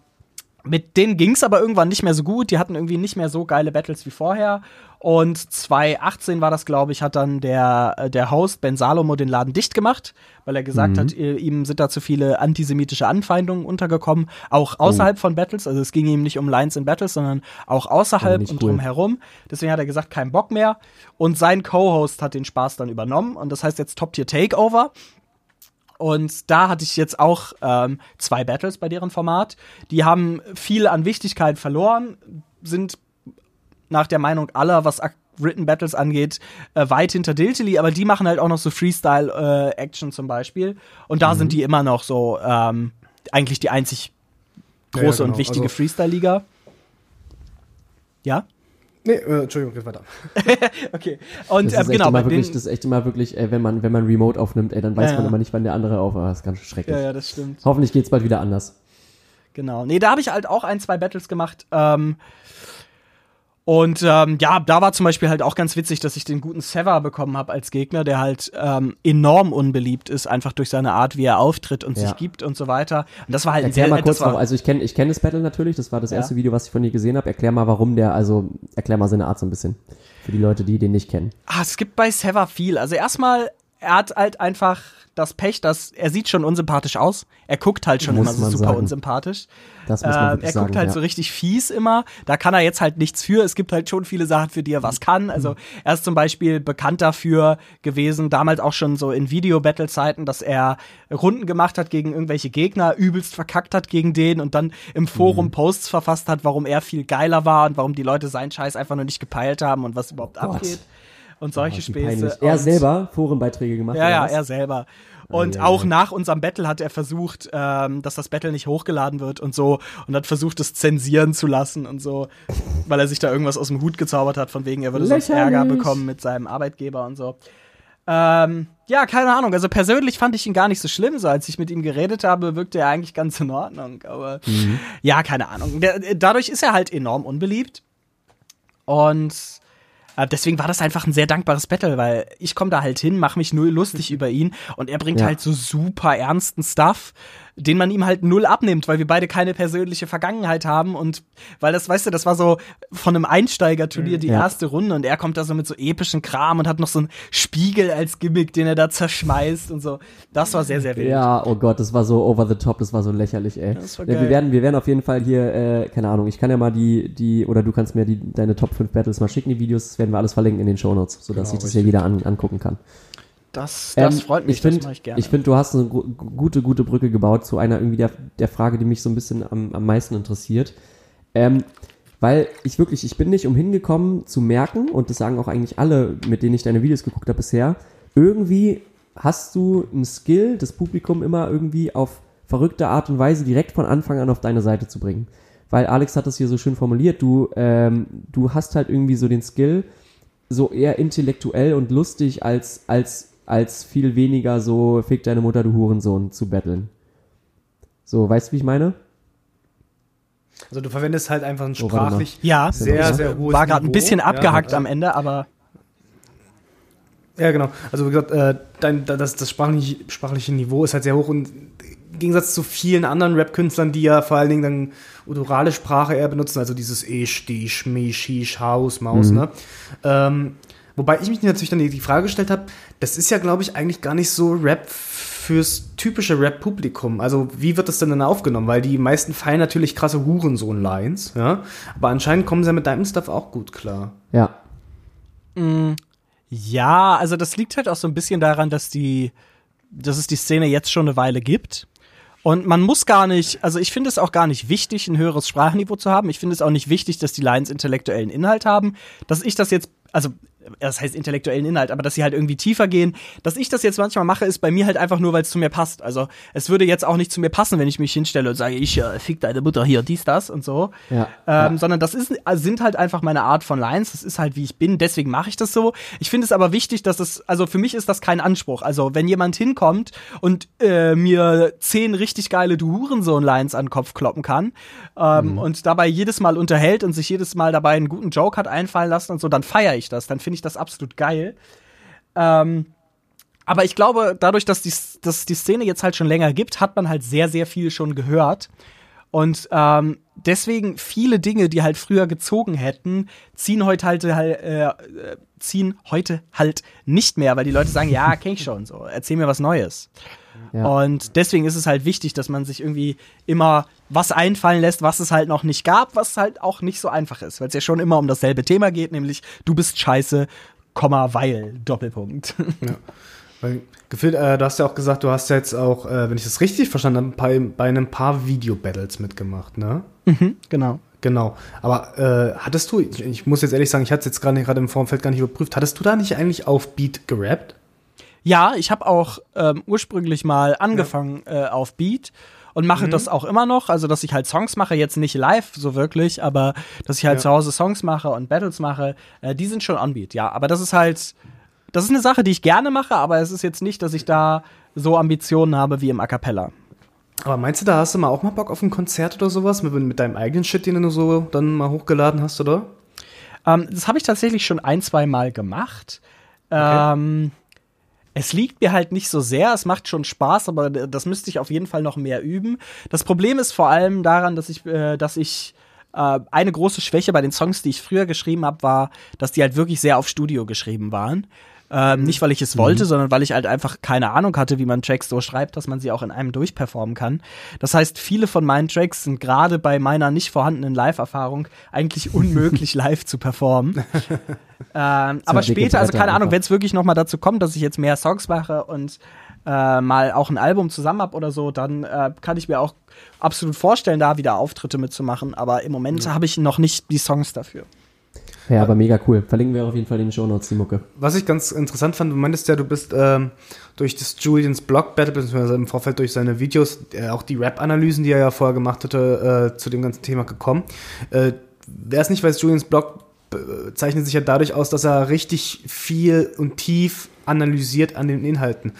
[SPEAKER 5] mit denen ging's aber irgendwann nicht mehr so gut. Die hatten irgendwie nicht mehr so geile Battles wie vorher. Und 2018 war das, glaube ich, hat dann der, äh, der Host Ben Salomo den Laden dicht gemacht, weil er gesagt hat, äh, ihm sind da zu viele antisemitische Anfeindungen untergekommen, auch außerhalb von Battles. Also es ging ihm nicht um Lines in Battles, sondern auch außerhalb
[SPEAKER 4] nicht
[SPEAKER 5] und
[SPEAKER 4] cool.
[SPEAKER 5] drumherum. Deswegen hat er gesagt, kein Bock mehr. Und sein Co-Host hat den Spaß dann übernommen. Und das heißt jetzt Top Tier Takeover. Und da hatte ich jetzt auch ähm, zwei Battles bei deren Format. Die haben viel an Wichtigkeit verloren, sind nach der Meinung aller, was Written Battles angeht, äh, weit hinter Diltily, aber die machen halt auch noch so Freestyle-Action zum Beispiel. Und da sind die immer noch so ähm, eigentlich die einzig große
[SPEAKER 3] ja, genau.
[SPEAKER 5] und wichtige
[SPEAKER 3] Also-
[SPEAKER 5] Freestyle-Liga. Ja?
[SPEAKER 3] Nee, äh, Entschuldigung, geht weiter.
[SPEAKER 5] Okay. Und
[SPEAKER 4] Das
[SPEAKER 5] äh,
[SPEAKER 4] ist echt
[SPEAKER 5] genau, bei
[SPEAKER 4] immer wirklich, das ist echt immer wirklich, ey, wenn man, wenn man Remote aufnimmt, ey, dann weiß
[SPEAKER 5] Ja,
[SPEAKER 4] man
[SPEAKER 5] ja.
[SPEAKER 4] immer nicht, wann der andere auf, aber das ist ganz schrecklich.
[SPEAKER 5] ja, ja, das stimmt.
[SPEAKER 4] Hoffentlich geht's bald wieder anders.
[SPEAKER 5] Genau. Nee, da habe ich halt auch ein, zwei Battles gemacht. Ähm, und ähm, ja, da war zum Beispiel halt auch ganz witzig, dass ich den guten Sever bekommen habe als Gegner, der halt ähm, enorm unbeliebt ist, einfach durch seine Art, wie er auftritt und
[SPEAKER 4] Ja.
[SPEAKER 5] sich gibt und so weiter. Und das war halt ein
[SPEAKER 4] Erklär
[SPEAKER 5] sehr
[SPEAKER 4] mal kurz, warum, also ich kenne ich kenn das Battle natürlich, das war das
[SPEAKER 5] Ja.
[SPEAKER 4] erste Video, was ich von dir gesehen habe. Erklär mal, warum der, also erklär mal seine Art so ein bisschen. Für die Leute, die den nicht kennen.
[SPEAKER 5] Ah, es gibt bei Sever viel. Also erstmal, er hat halt einfach das Pech, dass er sieht schon unsympathisch aus. Er guckt halt schon
[SPEAKER 4] Muss
[SPEAKER 5] immer so super
[SPEAKER 4] sagen.
[SPEAKER 5] unsympathisch.
[SPEAKER 4] Das muss man
[SPEAKER 5] Ähm, er
[SPEAKER 4] sagen.
[SPEAKER 5] guckt halt
[SPEAKER 4] ja.
[SPEAKER 5] so richtig fies immer. Da kann er jetzt halt nichts für. Es gibt halt schon viele Sachen, für die er was kann. Also
[SPEAKER 4] Mhm.
[SPEAKER 5] er ist zum Beispiel bekannt dafür gewesen, damals auch schon so in Video-Battle-Zeiten, dass er Runden gemacht hat gegen irgendwelche Gegner, übelst verkackt hat gegen den und dann im
[SPEAKER 4] Mhm.
[SPEAKER 5] Forum Posts verfasst hat, warum er viel geiler war und warum die Leute seinen Scheiß einfach nur nicht gepeilt haben und was überhaupt
[SPEAKER 4] Gott.
[SPEAKER 5] abgeht. Und solche
[SPEAKER 4] Oh.
[SPEAKER 5] Späße.
[SPEAKER 4] Er
[SPEAKER 5] Und-
[SPEAKER 4] selber Forenbeiträge gemacht.
[SPEAKER 5] ja, ja, er selber. Und
[SPEAKER 4] Ei, ei,
[SPEAKER 5] auch
[SPEAKER 4] ei.
[SPEAKER 5] nach unserem Battle hat er versucht, ähm, dass das Battle nicht hochgeladen wird und so und hat versucht, es zensieren zu lassen und so, weil er sich da irgendwas aus dem Hut gezaubert hat, von wegen, er würde sonst
[SPEAKER 4] Lächerlich.
[SPEAKER 5] Ärger bekommen mit seinem Arbeitgeber und so. Ähm, ja, keine Ahnung. Also persönlich fand ich ihn gar nicht so schlimm. So als ich mit ihm geredet habe, wirkte er eigentlich ganz in Ordnung. Aber
[SPEAKER 4] Mhm.
[SPEAKER 5] ja, keine Ahnung. Der, dadurch ist er halt enorm unbeliebt. Und äh, deswegen war das einfach ein sehr dankbares Battle, weil ich komme da halt hin, mache mich null lustig über ihn und er bringt
[SPEAKER 4] Ja.
[SPEAKER 5] halt so super ernsten Stuff, den man ihm halt null abnimmt, weil wir beide keine persönliche Vergangenheit haben und weil das, weißt du, das war so von einem Einsteigerturnier die
[SPEAKER 4] Ja.
[SPEAKER 5] erste Runde und er kommt da so mit so epischen Kram und hat noch so einen Spiegel als Gimmick, den er da zerschmeißt und so. Das war sehr, sehr wild.
[SPEAKER 4] Ja, oh Gott, das war so over the top, das war so lächerlich, ey.
[SPEAKER 5] Das war
[SPEAKER 4] ja, wir werden, wir werden auf jeden Fall hier, äh, keine Ahnung, ich kann ja mal die, die, oder du kannst mir die, deine Top 5 Battles mal schicken, die Videos, das werden wir alles verlinken in den Shownotes, sodass
[SPEAKER 3] Genau,
[SPEAKER 4] ich das hier jeder an, angucken kann.
[SPEAKER 5] Das, das
[SPEAKER 4] Ähm,
[SPEAKER 5] freut mich,
[SPEAKER 4] ich find,
[SPEAKER 5] das mache ich gerne.
[SPEAKER 4] Ich finde, du hast eine gu gute, gute Brücke gebaut zu einer irgendwie der, der Frage, die mich so ein bisschen am, am meisten interessiert. Ähm, weil ich wirklich, ich bin nicht umhin gekommen zu merken, und das sagen auch eigentlich alle, mit denen ich deine Videos geguckt habe bisher, irgendwie hast du einen Skill, das Publikum immer irgendwie auf verrückte Art und Weise direkt von Anfang an auf deine Seite zu bringen. Weil Alex hat das hier so schön formuliert, du, ähm, du hast halt irgendwie so den Skill, so eher intellektuell und lustig als, als, als viel weniger so fick deine Mutter, du Hurensohn zu betteln. So, weißt du, wie ich meine?
[SPEAKER 3] Also du verwendest halt einfach ein
[SPEAKER 4] Oh,
[SPEAKER 3] sprachlich
[SPEAKER 5] ja,
[SPEAKER 3] sehr, sehr hohes
[SPEAKER 5] war gerade ein bisschen abgehackt
[SPEAKER 3] ja,
[SPEAKER 5] am Ende, aber
[SPEAKER 3] Ja, genau. Also wie gesagt, äh, dein, das, das sprachliche, sprachliche Niveau ist halt sehr hoch und im Gegensatz zu vielen anderen Rap-Künstlern, die ja vor allen Dingen dann odorale Sprache eher benutzen, also dieses Ich, die, Schmi, Shish, Haus, Maus, ne? Ähm, wobei ich mich natürlich dann die, Frage gestellt habe, das ist ja, glaube ich, eigentlich gar nicht so Rap fürs typische Rap-Publikum. Also wie wird das denn dann aufgenommen? Weil die meisten feiern natürlich krasse Hurensohn-Lines, ja? Aber anscheinend kommen sie ja mit deinem Stuff auch gut klar.
[SPEAKER 4] Ja.
[SPEAKER 5] Ja, also das liegt halt auch so ein bisschen daran, dass die, dass es die Szene jetzt schon eine Weile gibt. Und man muss gar nicht, also ich finde es auch gar nicht wichtig, ein höheres Sprachniveau zu haben. Ich finde es auch nicht wichtig, dass die Lines intellektuellen Inhalt haben. Dass ich das jetzt, also das heißt intellektuellen Inhalt, aber dass sie halt irgendwie tiefer gehen. Dass ich das jetzt manchmal mache, ist bei mir halt einfach nur, weil es zu mir passt. Also es würde jetzt auch nicht zu mir passen, wenn ich mich hinstelle und sage, ich äh, fick deine Mutter hier, dies, das und so.
[SPEAKER 4] Ja,
[SPEAKER 5] Ähm,
[SPEAKER 4] ja.
[SPEAKER 5] Sondern das ist, sind halt einfach meine Art von Lines. Das ist halt, wie ich bin. Deswegen mache ich das so. Ich finde es aber wichtig, dass es, also für mich ist das kein Anspruch. Also wenn jemand hinkommt und äh, mir zehn richtig geile Du Hurensohn-Lines an den Kopf kloppen kann ähm, und dabei jedes Mal unterhält und sich jedes Mal dabei einen guten Joke hat einfallen lassen und so, dann feiere ich das. Dann finde ich das absolut geil. Ähm, aber ich glaube, dadurch, dass die, dass die Szene jetzt halt schon länger gibt, hat man halt sehr, sehr viel schon gehört. Und ähm, deswegen viele Dinge, die halt früher gezogen hätten, ziehen heute halt, halt äh, äh, ziehen heute halt nicht mehr, weil die Leute sagen, ja, kenn ich schon, so, erzähl mir was Neues.
[SPEAKER 4] Ja.
[SPEAKER 5] Und deswegen ist es halt wichtig, dass man sich irgendwie immer was einfallen lässt, was es halt noch nicht gab, was halt auch nicht so einfach ist, weil es ja schon immer um dasselbe Thema geht, nämlich du bist scheiße, Komma, weil, Doppelpunkt.
[SPEAKER 3] Weil, gefühlt, äh, du hast ja auch gesagt, du hast ja jetzt auch, äh, wenn ich das richtig verstanden habe, bei, bei einem paar Video-Battles mitgemacht, ne?
[SPEAKER 5] genau.
[SPEAKER 3] Genau. Aber äh, hattest du, ich, ich muss jetzt ehrlich sagen, ich hatte es jetzt gerade gerade im Vorfeld gar nicht überprüft, hattest du da nicht eigentlich auf Beat gerappt?
[SPEAKER 5] Ja, ich habe auch ähm, ursprünglich mal angefangen äh, auf Beat und mache das auch immer noch. Also, dass ich halt Songs mache, jetzt nicht live so wirklich, aber dass ich halt
[SPEAKER 3] Ja.
[SPEAKER 5] zu Hause Songs mache und Battles mache, äh, die sind schon on Beat, ja. Aber das ist halt, das ist eine Sache, die ich gerne mache, aber es ist jetzt nicht, dass ich da so Ambitionen habe wie im A Cappella.
[SPEAKER 3] Aber meinst du, da hast du mal auch mal Bock auf ein Konzert oder sowas mit, mit deinem eigenen Shit, den du so dann mal hochgeladen hast, oder?
[SPEAKER 5] Ähm, das habe ich tatsächlich schon ein, zwei Mal gemacht. Ähm, es liegt mir halt nicht so sehr, es macht schon Spaß, aber das müsste ich auf jeden Fall noch mehr üben. Das Problem ist vor allem daran, dass ich, äh, dass ich äh, eine große Schwäche bei den Songs, die ich früher geschrieben habe, war, dass die halt wirklich sehr auf Studio geschrieben waren. Ähm, nicht, weil ich es wollte, sondern weil ich halt einfach keine Ahnung hatte, wie man Tracks so schreibt, dass man sie auch in einem durchperformen kann. Das heißt, viele von meinen Tracks sind gerade bei meiner nicht vorhandenen Live-Erfahrung eigentlich unmöglich live zu performen. ähm, aber später, also keine Ahnung, wenn es wirklich noch mal dazu kommt, dass ich jetzt mehr Songs mache und äh, mal auch ein Album zusammen hab oder so, dann äh, kann ich mir auch absolut vorstellen, da wieder Auftritte mitzumachen. Aber im Moment habe ich noch nicht die Songs dafür.
[SPEAKER 4] Ja, aber mega cool. Verlinken wir auf jeden Fall in den Show Notes die Mucke.
[SPEAKER 3] Was ich ganz interessant fand, du meintest ja, du bist ähm, durch das Julians Blog Battle, beziehungsweise im Vorfeld durch seine Videos, äh, auch die Rap-Analysen, die er ja vorher gemacht hatte, äh, zu dem ganzen Thema gekommen. Äh, Wer es nicht weiß, Julians Blog zeichnet sich ja dadurch aus, dass er richtig viel und tief analysiert an den Inhalten.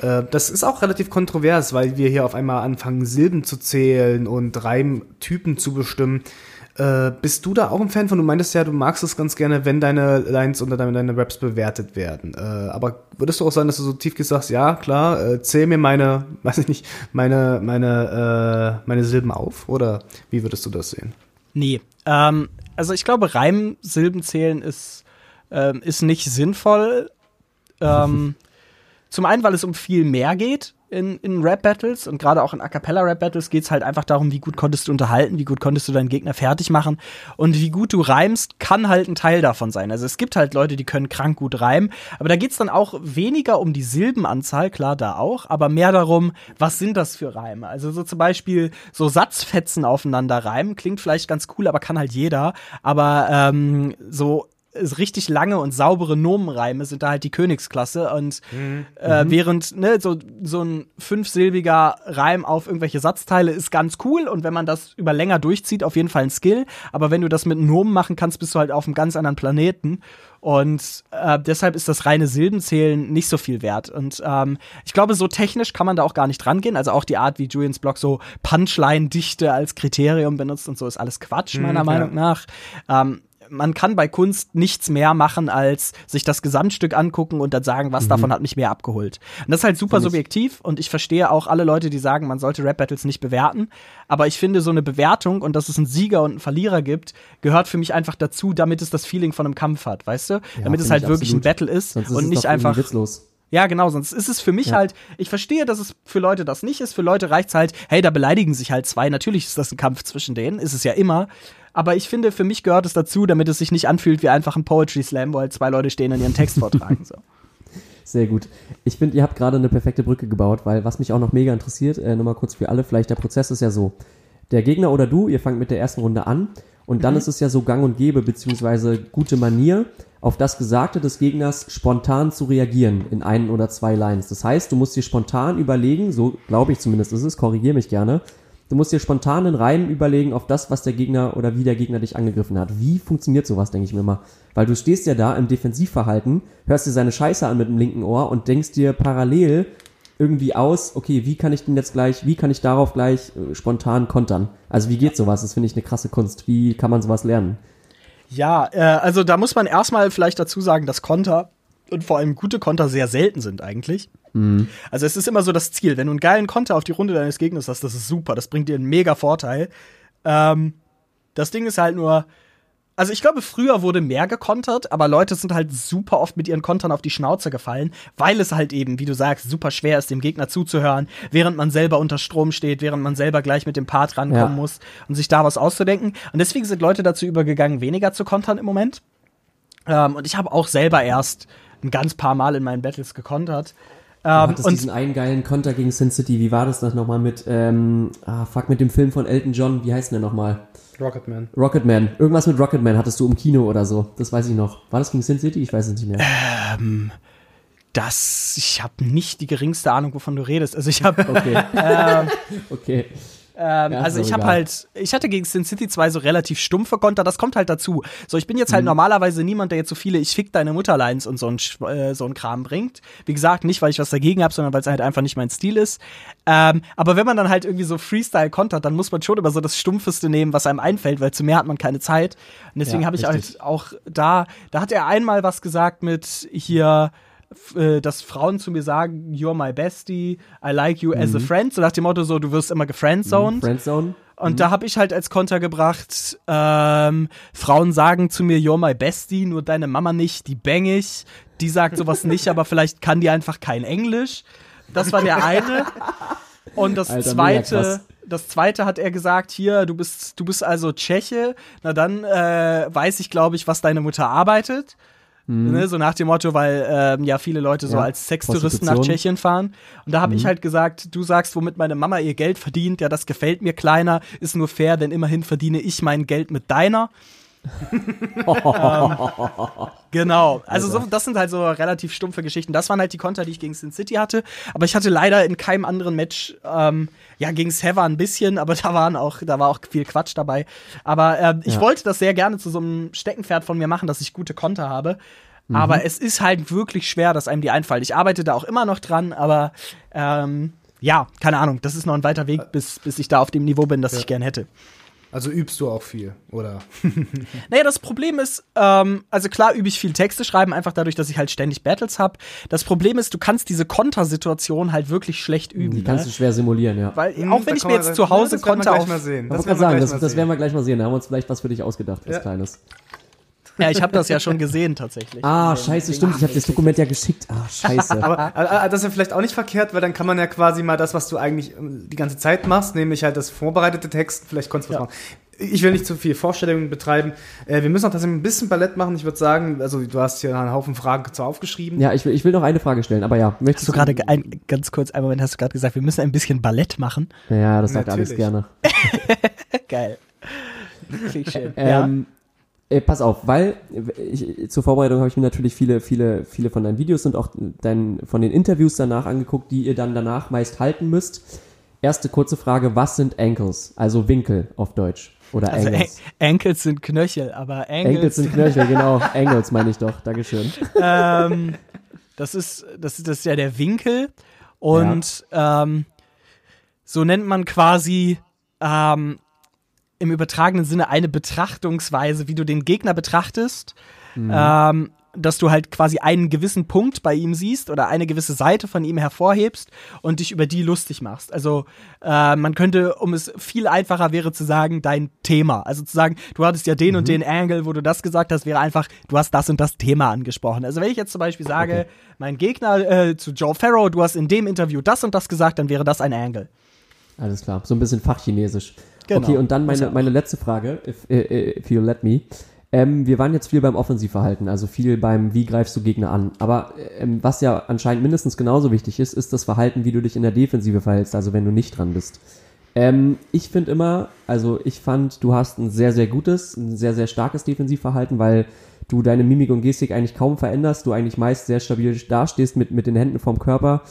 [SPEAKER 3] Äh, Das ist auch relativ kontrovers, weil wir hier auf einmal anfangen, Silben zu zählen und Reimtypen zu bestimmen. Äh, bist du da auch ein Fan von? Du meintest ja, du magst es ganz gerne, wenn deine Lines oder deine, Raps bewertet werden. Äh, aber würdest du auch sagen, dass du so tief sagst, ja, klar, äh, zähl mir meine, weiß ich nicht, meine, meine, meine Silben auf? Oder wie würdest du das sehen?
[SPEAKER 5] Nee. Ähm, also ich glaube, Reimsilben zählen ist, ähm, ist nicht sinnvoll. Ähm, zum einen, weil es um viel mehr geht in, in Rap-Battles und gerade auch in A Cappella-Rap-Battles geht es halt einfach darum, wie gut konntest du unterhalten, wie gut konntest du deinen Gegner fertig machen und wie gut du reimst, kann halt ein Teil davon sein. Also es gibt halt Leute, die können krank gut reimen, aber da geht es dann auch weniger um die Silbenanzahl, klar, da auch, aber mehr darum, was sind das für Reime? Also so zum Beispiel so Satzfetzen aufeinander reimen, klingt vielleicht ganz cool, aber kann halt jeder, aber ähm, so richtig lange und saubere Nomenreime sind da halt die Königsklasse und
[SPEAKER 3] Mhm.
[SPEAKER 5] äh, während ne, so, so ein fünfsilbiger Reim auf irgendwelche Satzteile ist ganz cool und wenn man das über länger durchzieht, auf jeden Fall ein Skill, aber wenn du das mit Nomen machen kannst, bist du halt auf einem ganz anderen Planeten und äh, deshalb ist das reine Silbenzählen nicht so viel wert. Und ähm, ich glaube, so technisch kann man da auch gar nicht rangehen. Also auch die Art, wie Julians Blog so Punchline-Dichte als Kriterium benutzt und so, ist alles Quatsch, meiner
[SPEAKER 3] ja.
[SPEAKER 5] Meinung nach. Ähm, man kann bei Kunst nichts mehr machen, als sich das Gesamtstück angucken und dann sagen, was davon hat mich mehr abgeholt. Und das ist halt super subjektiv und ich verstehe auch alle Leute, die sagen, man sollte Rap-Battles nicht bewerten. Aber ich finde, so eine Bewertung und dass es einen Sieger und einen Verlierer gibt, gehört für mich einfach dazu, damit es das Feeling von einem Kampf hat, weißt du? damit es halt
[SPEAKER 4] ich
[SPEAKER 5] wirklich
[SPEAKER 4] absolut.
[SPEAKER 5] ein Battle ist
[SPEAKER 4] ist
[SPEAKER 5] und
[SPEAKER 4] es
[SPEAKER 5] nicht einfach.
[SPEAKER 4] witzlos.
[SPEAKER 5] Ja, genau, sonst ist es für mich
[SPEAKER 4] Ja.
[SPEAKER 5] halt, ich verstehe, dass es für Leute das nicht ist. Für Leute reicht's halt, hey, da beleidigen sich halt zwei. Natürlich ist das ein Kampf zwischen denen, ist es ja immer. Aber ich finde, für mich gehört es dazu, damit es sich nicht anfühlt wie einfach ein Poetry Slam, wo halt zwei Leute stehen und ihren Text vortragen. So.
[SPEAKER 4] Sehr gut. Ich finde, ihr habt gerade eine perfekte Brücke gebaut, weil was mich auch noch mega interessiert, äh, nochmal kurz für alle, vielleicht der Prozess ist ja so. Der Gegner oder du, ihr fangt mit der ersten Runde an und dann ist es ja so gang und gäbe, beziehungsweise gute Manier, auf das Gesagte des Gegners spontan zu reagieren in ein oder zwei Lines. Das heißt, du musst dir spontan überlegen, so glaube ich zumindest ist es, korrigier mich gerne, du musst dir spontan einen Reim überlegen auf das, was der Gegner oder wie der Gegner dich angegriffen hat. Wie funktioniert sowas, denke ich mir mal. Weil du stehst ja da im Defensivverhalten, hörst dir seine Scheiße an mit dem linken Ohr und denkst dir parallel irgendwie aus, okay, wie kann ich denn jetzt gleich, wie kann ich darauf gleich äh, spontan kontern? Also wie geht sowas? Das finde ich eine krasse Kunst. Wie kann man sowas lernen?
[SPEAKER 5] Ja, äh, also da muss man erstmal vielleicht dazu sagen, dass Konter und vor allem gute Konter sehr selten sind eigentlich. Also es ist immer so das Ziel, wenn du einen geilen Konter auf die Runde deines Gegners hast, das ist super, das bringt dir einen mega Vorteil. Ähm, das Ding ist halt nur, also ich glaube, früher wurde mehr gekontert, aber Leute sind halt super oft mit ihren Kontern auf die Schnauze gefallen, weil es halt eben, wie du sagst, super schwer ist, dem Gegner zuzuhören, während man selber unter Strom steht, während man selber gleich mit dem Part rankommen
[SPEAKER 4] Ja.
[SPEAKER 5] muss und sich da was auszudenken. Und deswegen sind Leute dazu übergegangen, weniger zu kontern im Moment. Ähm, und ich habe auch selber erst ein ganz paar Mal in meinen Battles gekontert.
[SPEAKER 4] Du
[SPEAKER 5] Ähm,
[SPEAKER 4] hattest
[SPEAKER 5] und
[SPEAKER 4] diesen einen geilen Konter gegen Sin City. Wie war das das nochmal mit, ähm, ah, fuck, mit dem Film von Elton John? Wie heißt denn der nochmal?
[SPEAKER 3] Rocketman.
[SPEAKER 4] Rocketman. Irgendwas mit Rocketman hattest du im Kino oder so. Das weiß ich noch. War das gegen Sin City? Ich weiß es nicht mehr.
[SPEAKER 5] das, ich habe nicht die geringste Ahnung, wovon du redest. Also ich habe
[SPEAKER 4] Okay. okay.
[SPEAKER 5] Ähm,
[SPEAKER 4] Ja,
[SPEAKER 5] also ich habe halt, ich hatte gegen Sin City 2 so relativ stumpfe Konter, das kommt halt dazu. So, ich bin jetzt halt
[SPEAKER 4] Mhm.
[SPEAKER 5] normalerweise niemand, der jetzt so viele Ich fick deine Mutterlines und so ein, äh, so ein Kram bringt. Wie gesagt, nicht, weil ich was dagegen habe, sondern weil es halt einfach nicht mein Stil ist. Ähm, aber wenn man dann halt irgendwie so Freestyle kontert, dann muss man schon immer so das Stumpfeste nehmen, was einem einfällt, weil zu mehr hat man keine Zeit. Und deswegen
[SPEAKER 4] Ja,
[SPEAKER 5] habe ich
[SPEAKER 4] richtig.
[SPEAKER 5] halt auch da, da hat er einmal was gesagt mit hier, dass Frauen zu mir sagen, you're my bestie, I like you
[SPEAKER 4] Mhm.
[SPEAKER 5] as a friend, so nach dem Motto so, du wirst immer gefriendzoned.
[SPEAKER 4] Friendzone.
[SPEAKER 5] Und da habe ich halt als Konter gebracht, ähm, Frauen sagen zu mir, you're my bestie, nur deine Mama nicht, die bang ich. Die sagt sowas nicht, aber vielleicht kann die einfach kein Englisch. Das war der eine. Und das
[SPEAKER 4] Alter,
[SPEAKER 5] zweite, das zweite hat er gesagt, hier, du bist, du bist also Tscheche, na dann äh, weiß ich, glaube ich, was deine Mutter arbeitet. Ne, so nach dem Motto, weil ähm, ja viele Leute so
[SPEAKER 4] Mhm. Ja,
[SPEAKER 5] als Sextouristen nach. Tschechien fahren. Und da habe
[SPEAKER 4] Mhm.
[SPEAKER 5] ich halt gesagt, du sagst, womit meine Mama ihr Geld verdient, ja, das gefällt mir kleiner, ist nur fair, denn immerhin verdiene ich mein Geld mit deiner. ähm, genau. Also so, das sind halt so relativ stumpfe Geschichten. Das waren halt die Konter, die ich gegen Sin City hatte. Aber ich hatte leider in keinem anderen Match, ähm, ja, gegen Sever ein bisschen, aber da waren auch, da war auch viel Quatsch dabei. Aber ähm, ich
[SPEAKER 4] Ja.
[SPEAKER 5] wollte das sehr gerne zu so einem Steckenpferd von mir machen, dass ich gute Konter habe.
[SPEAKER 4] Mhm.
[SPEAKER 5] Aber es ist halt wirklich schwer, dass einem die einfallen. Ich arbeite da auch immer noch dran, aber ähm, ja, keine Ahnung. Das ist noch ein weiter Weg, bis, bis ich da auf dem Niveau bin, das ich gern hätte.
[SPEAKER 3] Also übst du auch viel, oder?
[SPEAKER 5] Naja, das Problem ist, ähm, also klar übe ich viel Texte schreiben, einfach dadurch, dass ich halt ständig Battles habe. Das Problem ist, du kannst diese Kontersituation halt wirklich schlecht üben.
[SPEAKER 4] Die kannst du
[SPEAKER 5] ne?
[SPEAKER 4] schwer simulieren, ja.
[SPEAKER 5] Weil
[SPEAKER 3] Hm,
[SPEAKER 5] auch
[SPEAKER 3] da
[SPEAKER 5] wenn ich mir jetzt zu Hause
[SPEAKER 3] das werden wir
[SPEAKER 5] Konter
[SPEAKER 3] gleich
[SPEAKER 5] auf.
[SPEAKER 3] mal sehen. Das werden wir gleich mal sehen.
[SPEAKER 4] Da haben wir uns vielleicht was für dich ausgedacht, was
[SPEAKER 3] Ja.
[SPEAKER 4] Kleines.
[SPEAKER 5] Ja, ich habe das ja schon gesehen tatsächlich.
[SPEAKER 4] Ah, scheiße, stimmt. Ich habe das Dokument ja geschickt. Ah, scheiße.
[SPEAKER 3] Aber äh, das ist ja vielleicht auch nicht verkehrt, weil dann kann man ja quasi mal das, was du eigentlich ähm, die ganze Zeit machst, nämlich halt das vorbereitete Text, vielleicht konntest du was
[SPEAKER 5] Ja.
[SPEAKER 3] machen. Ich will nicht zu viel Vorstellungen betreiben. Äh, wir müssen auch tatsächlich ein bisschen Ballett machen. Ich würde sagen, also du hast hier einen Haufen Fragen zu aufgeschrieben.
[SPEAKER 4] ja, ich will, ich will noch eine Frage stellen, aber ja. Möchtest
[SPEAKER 5] Hast du gerade ge- ein, ganz kurz, einen Moment, hast du gerade gesagt, wir müssen ein bisschen Ballett machen?
[SPEAKER 4] Ja, das sagt
[SPEAKER 3] Natürlich.
[SPEAKER 4] gerne.
[SPEAKER 5] Geil. Ich schön. ja.
[SPEAKER 4] Äh, pass auf, weil ich, zur Vorbereitung habe ich mir natürlich viele, viele, viele von deinen Videos und auch dein, von den Interviews danach angeguckt, die ihr dann danach meist halten müsst. Erste kurze Frage, was sind Ankles? Also Winkel auf Deutsch. Oder
[SPEAKER 5] Also An
[SPEAKER 4] Angles.
[SPEAKER 5] Ankles sind Knöchel, aber Angles,
[SPEAKER 4] Ankles sind Knöchel, genau. Angles meine ich doch. Dankeschön.
[SPEAKER 5] ähm, das ist, das ist, das ist ja der Winkel. Und ähm, so nennt man quasi ähm, im übertragenen Sinne eine Betrachtungsweise, wie du den Gegner betrachtest. Ähm, dass du halt quasi einen gewissen Punkt bei ihm siehst oder eine gewisse Seite von ihm hervorhebst und dich über die lustig machst. Also äh, man könnte, um es viel einfacher wäre zu sagen, dein Thema. Also zu sagen, du hattest ja den und den Angle, wo du das gesagt hast, wäre einfach, du hast das und das Thema angesprochen. Also wenn ich jetzt zum Beispiel sage, mein Gegner äh, zu Joe Farrow, du hast in dem Interview das und das gesagt, dann wäre das ein Angle.
[SPEAKER 4] Alles klar. So ein bisschen Fachchinesisch.
[SPEAKER 5] Genau.
[SPEAKER 4] Okay, und dann meine, meine letzte Frage, if, äh, if you let me. Ähm, wir waren jetzt viel beim Offensivverhalten, also viel beim, wie greifst du Gegner an. Aber ähm, was ja anscheinend mindestens genauso wichtig ist, ist das Verhalten, wie du dich in der Defensive verhältst, also wenn du nicht dran bist. Ähm, ich finde immer, also ich fand, du hast ein sehr, sehr gutes, ein sehr, sehr starkes Defensivverhalten, weil du deine Mimik und Gestik eigentlich kaum veränderst, du eigentlich meist sehr stabil dastehst mit, mit den Händen vorm Körper.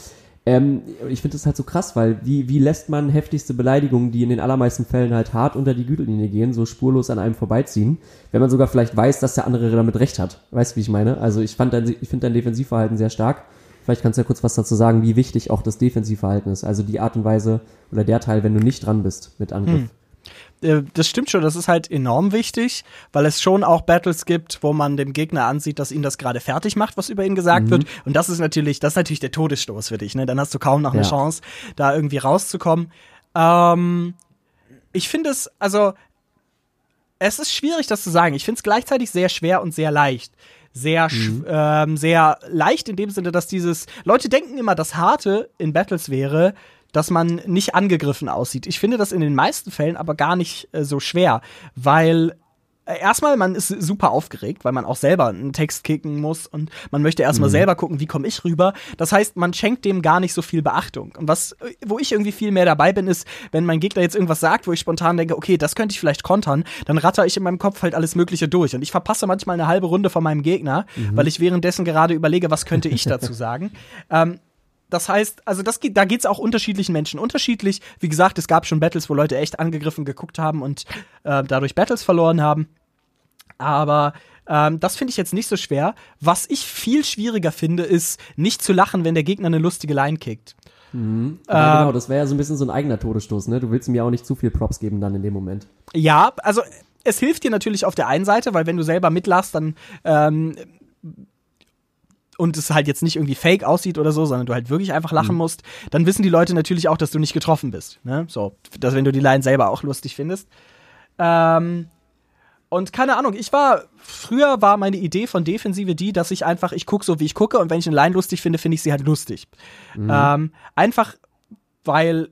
[SPEAKER 4] Ähm, ich finde das halt so krass, weil wie, wie lässt man heftigste Beleidigungen, die in den allermeisten Fällen halt hart unter die Gürtellinie gehen, so spurlos an einem vorbeiziehen, wenn man sogar vielleicht weiß, dass der andere damit recht hat. Weißt du, wie ich meine? Also ich fand dein, ich finde dein Defensivverhalten sehr stark. Vielleicht kannst du ja kurz was dazu sagen, wie wichtig auch das Defensivverhalten ist. Also die Art und Weise oder der Teil, wenn du nicht dran bist mit Angriff.
[SPEAKER 5] Äh, das stimmt schon, das ist halt enorm wichtig, weil es schon auch Battles gibt, wo man dem Gegner ansieht, dass ihn das gerade fertig macht, was über ihn gesagt wird. Und das ist natürlich, das ist natürlich der Todesstoß für dich, ne? Dann hast du kaum noch eine
[SPEAKER 4] Ja.
[SPEAKER 5] Chance, da irgendwie rauszukommen. Ähm, ich finde es, also, es ist schwierig, das zu sagen. Ich finde es gleichzeitig sehr schwer und sehr leicht. Sehr, sch- ähm, sehr leicht in dem Sinne, dass dieses, Leute denken immer, das Harte in Battles wäre, dass man nicht angegriffen aussieht. Ich finde das in den meisten Fällen aber gar nicht äh, so schwer, weil äh, erstmal, man ist super aufgeregt, weil man auch selber einen Text kicken muss und man möchte erstmal selber gucken, wie komme ich rüber. Das heißt, man schenkt dem gar nicht so viel Beachtung. Und was, äh, wo ich irgendwie viel mehr dabei bin, ist, wenn mein Gegner jetzt irgendwas sagt, wo ich spontan denke, okay, das könnte ich vielleicht kontern, dann ratter ich in meinem Kopf halt alles Mögliche durch. Und ich verpasse manchmal eine halbe Runde von meinem Gegner, weil ich währenddessen gerade überlege, was könnte ich dazu sagen. Ähm, das heißt, also das geht, da geht's auch unterschiedlichen Menschen unterschiedlich. Wie gesagt, es gab schon Battles, wo Leute echt angegriffen geguckt haben und äh, dadurch Battles verloren haben. Aber ähm, das finde ich jetzt nicht so schwer. Was ich viel schwieriger finde, ist nicht zu lachen, wenn der Gegner eine lustige Line kickt.
[SPEAKER 4] Mhm. Ja, genau, das wäre ja so ein bisschen so ein eigener Todesstoß, ne? Du willst mir auch nicht zu viel Props geben dann in dem Moment.
[SPEAKER 5] Ja, also es hilft dir natürlich auf der einen Seite, weil wenn du selber mitlachst, dann ähm, und es halt jetzt nicht irgendwie fake aussieht oder so, sondern du halt wirklich einfach lachen mhm. musst, dann wissen die Leute natürlich auch, dass du nicht getroffen bist. Ne? So, dass wenn du die Line selber auch lustig findest. Ähm, und keine Ahnung, ich war, früher war meine Idee von Defensive die, dass ich einfach, ich gucke so, wie ich gucke und wenn ich eine Line lustig finde, finde ich sie halt lustig. Mhm. Ähm, einfach, weil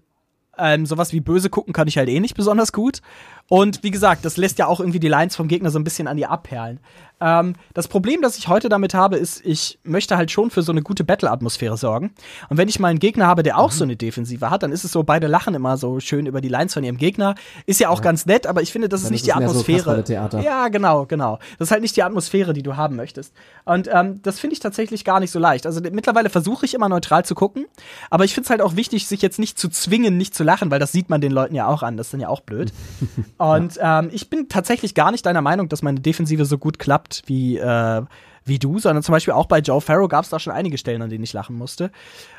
[SPEAKER 5] ähm, sowas wie böse gucken kann ich halt eh nicht besonders gut. Und wie gesagt, das lässt ja auch irgendwie die Lines vom Gegner so ein bisschen an dir abperlen. Ähm, das Problem, das ich heute damit habe, ist, ich möchte halt schon für so eine gute Battle-Atmosphäre sorgen. Und wenn ich mal einen Gegner habe, der auch mhm. so eine Defensive hat, dann ist es so, beide lachen immer so schön über die Lines von ihrem Gegner. Ist ja auch ja. ganz nett, aber ich finde, das ist nicht ist die Atmosphäre.
[SPEAKER 4] So
[SPEAKER 5] ja, genau, genau. Das ist halt nicht die Atmosphäre, die du haben möchtest. Und ähm, das finde ich tatsächlich gar nicht so leicht. Also mittlerweile versuche ich immer neutral zu gucken, aber ich finde es halt auch wichtig, sich jetzt nicht zu zwingen, nicht zu lachen, weil das sieht man den Leuten ja auch an. Das ist dann ja auch blöd. Und ähm, ich bin tatsächlich gar nicht deiner Meinung, dass meine Defensive so gut klappt wie, äh, wie du, sondern zum Beispiel auch bei Joe Farrow gab es da schon einige Stellen, an denen ich lachen musste.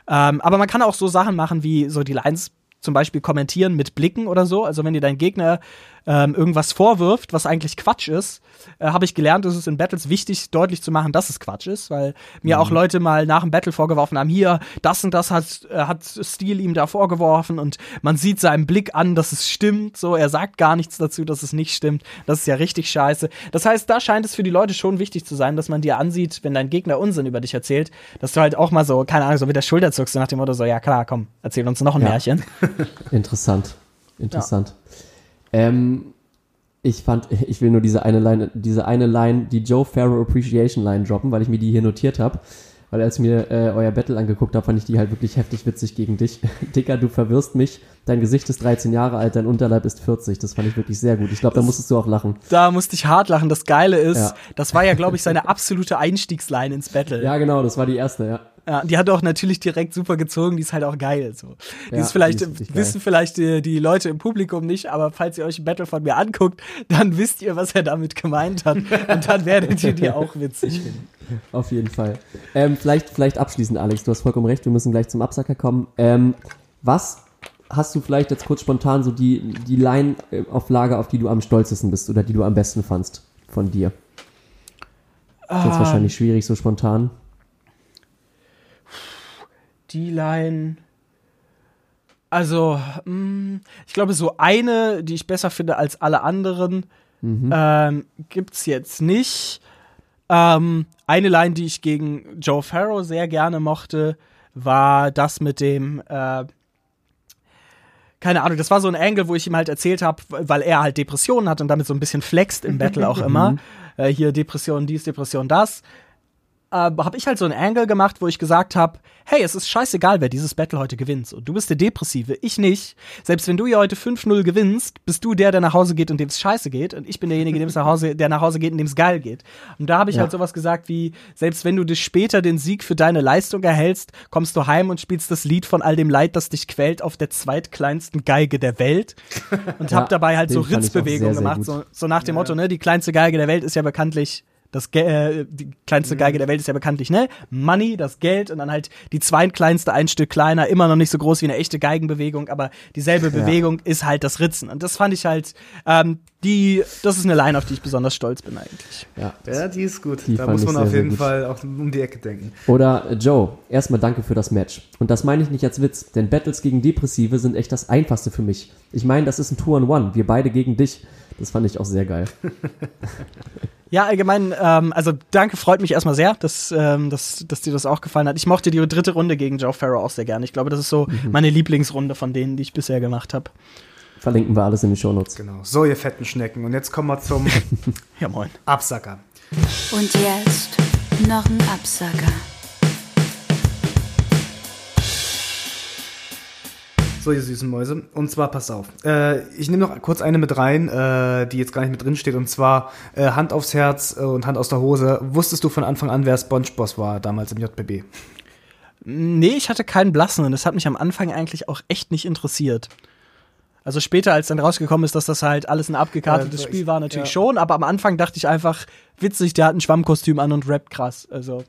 [SPEAKER 5] Ähm, aber man kann auch so Sachen machen wie so die Lines zum Beispiel kommentieren mit Blicken oder so. Also wenn dir dein Gegner ähm, irgendwas vorwirft, was eigentlich Quatsch ist, äh, habe ich gelernt, es ist in Battles wichtig, deutlich zu machen, dass es Quatsch ist, weil mir mhm. auch Leute mal nach dem Battle vorgeworfen haben, hier, das und das hat, äh, hat Steel ihm da vorgeworfen und man sieht seinem Blick an, dass es stimmt, so, er sagt gar nichts dazu, dass es nicht stimmt, das ist ja richtig scheiße. Das heißt, da scheint es für die Leute schon wichtig zu sein, dass man dir ansieht, wenn dein Gegner Unsinn über dich erzählt, dass du halt auch mal so, keine Ahnung, so mit der Schulter zuckst nach dem Motto so, ja klar, komm, erzähl uns noch ein ja. Märchen.
[SPEAKER 4] Interessant, interessant. Ja. Ähm, ich fand, ich will nur diese eine Line, diese eine Line, die Joe Farrow Appreciation Line droppen, weil ich mir die hier notiert habe. Weil als ich mir äh, euer Battle angeguckt habe, fand ich die halt wirklich heftig witzig gegen dich. Dicker, du verwirrst mich. Dein Gesicht ist 13 Jahre alt, dein Unterleib ist 40. Das fand ich wirklich sehr gut. Ich glaube, da musstest du auch lachen.
[SPEAKER 5] Da musste ich hart lachen. Das Geile ist, ja. das war ja, glaube ich, seine absolute Einstiegsline ins Battle.
[SPEAKER 4] Ja, genau, das war die erste, ja.
[SPEAKER 5] Ja, die hat auch natürlich direkt super gezogen, die ist halt auch geil. So. Die ja, ist vielleicht, die ist wissen vielleicht die, die, Leute im Publikum nicht, aber falls ihr euch ein Battle von mir anguckt, dann wisst ihr, was er damit gemeint hat. Und dann werdet ihr die auch witzig finden.
[SPEAKER 4] Auf jeden Fall. Ähm, vielleicht, vielleicht abschließend, Alex, du hast vollkommen recht, wir müssen gleich zum Absacker kommen. Ähm, was hast du vielleicht jetzt kurz spontan so die, die Line äh, auf Lager, auf die du am stolzesten bist oder die du am besten fandst von dir? Das ist jetzt ah. wahrscheinlich schwierig, so spontan
[SPEAKER 5] die Line. Also, mh, mm, ich glaube, so eine, die ich besser finde als alle anderen, mhm. ähm, gibt's jetzt nicht. Ähm, eine Line, die ich gegen Joe Farrow sehr gerne mochte, war das mit dem, äh, keine Ahnung, das war so ein Angle, wo ich ihm halt erzählt habe, weil er halt Depressionen hat und damit so ein bisschen flext im Battle auch immer. Mhm. Äh, hier Depression dies, Depression das äh, habe ich halt so ein Angle gemacht, wo ich gesagt habe, hey, es ist scheißegal, wer dieses Battle heute gewinnt. So, du bist der Depressive, ich nicht. Selbst wenn du ja heute 5-0 gewinnst, bist du der, der nach Hause geht und dem es scheiße geht. Und ich bin derjenige, dem es nach Hause, der nach Hause geht und dem es geil geht. Und da habe ich ja. halt sowas gesagt wie, selbst wenn du dir später den Sieg für deine Leistung erhältst, kommst du heim und spielst das Lied von all dem Leid, das dich quält, auf der zweitkleinsten Geige der Welt. Und ja, hab dabei halt so Ritzbewegungen gemacht. So, so nach dem ja. Motto, ne, die kleinste Geige der Welt ist ja bekanntlich das Ge äh, die kleinste Geige der Welt ist ja bekanntlich, ne? Money, das Geld und dann halt die zweitkleinste ein Stück kleiner, immer noch nicht so groß wie eine echte Geigenbewegung, aber dieselbe ja. Bewegung ist halt das Ritzen. Und das fand ich halt, ähm, die, das ist eine Line, auf die ich besonders stolz bin eigentlich.
[SPEAKER 3] Ja, ja die ist gut. Die da muss man auf jeden. Fall auch um die Ecke denken.
[SPEAKER 4] Oder äh, Joe, erstmal danke für das Match. Und das meine ich nicht als Witz, denn Battles gegen Depressive sind echt das einfachste für mich. Ich meine, das ist ein Two-on-One, wir beide gegen dich. Das fand ich auch sehr geil.
[SPEAKER 5] Ja, allgemein, ähm, also danke, freut mich erstmal sehr, dass, ähm, dass, dass dir das auch gefallen hat. Ich mochte die dritte Runde gegen Joe Farrow auch sehr gerne. Ich glaube, das ist so mhm. meine Lieblingsrunde von denen, die ich bisher gemacht habe.
[SPEAKER 4] Verlinken wir alles in den Shownotes.
[SPEAKER 3] Genau. So, ihr fetten Schnecken. Und jetzt kommen wir zum
[SPEAKER 5] ja, moin.
[SPEAKER 3] Absacker.
[SPEAKER 2] Und jetzt noch ein Absacker.
[SPEAKER 3] So, ihr süßen Mäuse. Und zwar, pass auf. Äh, ich nehme noch kurz eine mit rein, äh, die jetzt gar nicht mit drin steht. Und zwar äh, Hand aufs Herz äh, und Hand aus der Hose. Wusstest du von Anfang an, wer SpongeBoss war damals im JBB?
[SPEAKER 5] Nee, ich hatte keinen blassen und das hat mich am Anfang eigentlich auch echt nicht interessiert. Also später, als dann rausgekommen ist, dass das halt alles ein abgekartetes
[SPEAKER 3] Ja,
[SPEAKER 5] Spiel war, natürlich
[SPEAKER 3] ja.
[SPEAKER 5] schon, aber am Anfang dachte ich einfach, witzig, der hat ein Schwammkostüm an und rappt krass. Also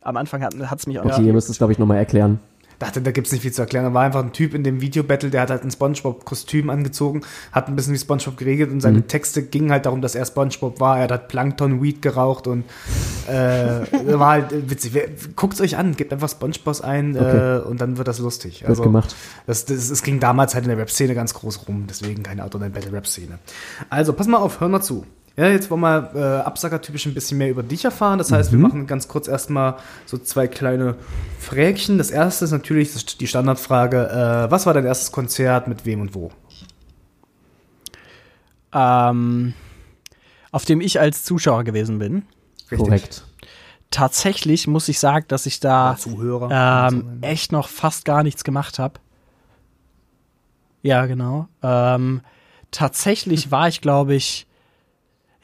[SPEAKER 5] am Anfang hat es mich auch
[SPEAKER 4] Okay, ihr müsst es, glaube ich, nochmal erklären.
[SPEAKER 3] Dachte, da gibt's nicht viel zu erklären. Da war einfach ein Typ in dem Video-Battle, der hat halt ein Spongebob-Kostüm angezogen, hat ein bisschen wie Spongebob geregelt und seine Texte gingen halt darum, dass er Spongebob war. Er hat halt Plankton-Weed geraucht und äh, war halt äh, witzig. Guckt's euch an, gebt einfach Spongebob ein
[SPEAKER 4] Okay.
[SPEAKER 3] äh, und dann wird das lustig.
[SPEAKER 4] Wird gemacht.
[SPEAKER 3] Das, das, es ging damals halt in der Rap-Szene ganz groß rum, deswegen keine Auto-Battle-Rap-Szene. Also, pass mal auf, hör mal zu. Ja, jetzt wollen wir äh, absackertypisch ein bisschen mehr über dich erfahren. Das heißt, wir machen ganz kurz erstmal so zwei kleine Frägchen. Das erste ist natürlich die Standardfrage: äh, Was war dein erstes Konzert, mit wem und wo?
[SPEAKER 5] Ähm, auf dem ich als Zuschauer gewesen bin.
[SPEAKER 4] Korrekt.
[SPEAKER 5] Tatsächlich muss ich sagen, dass ich da
[SPEAKER 3] Zuhörer.
[SPEAKER 5] ähm, echt noch fast gar nichts gemacht habe. Ja, genau. Ähm, tatsächlich war ich, glaube ich,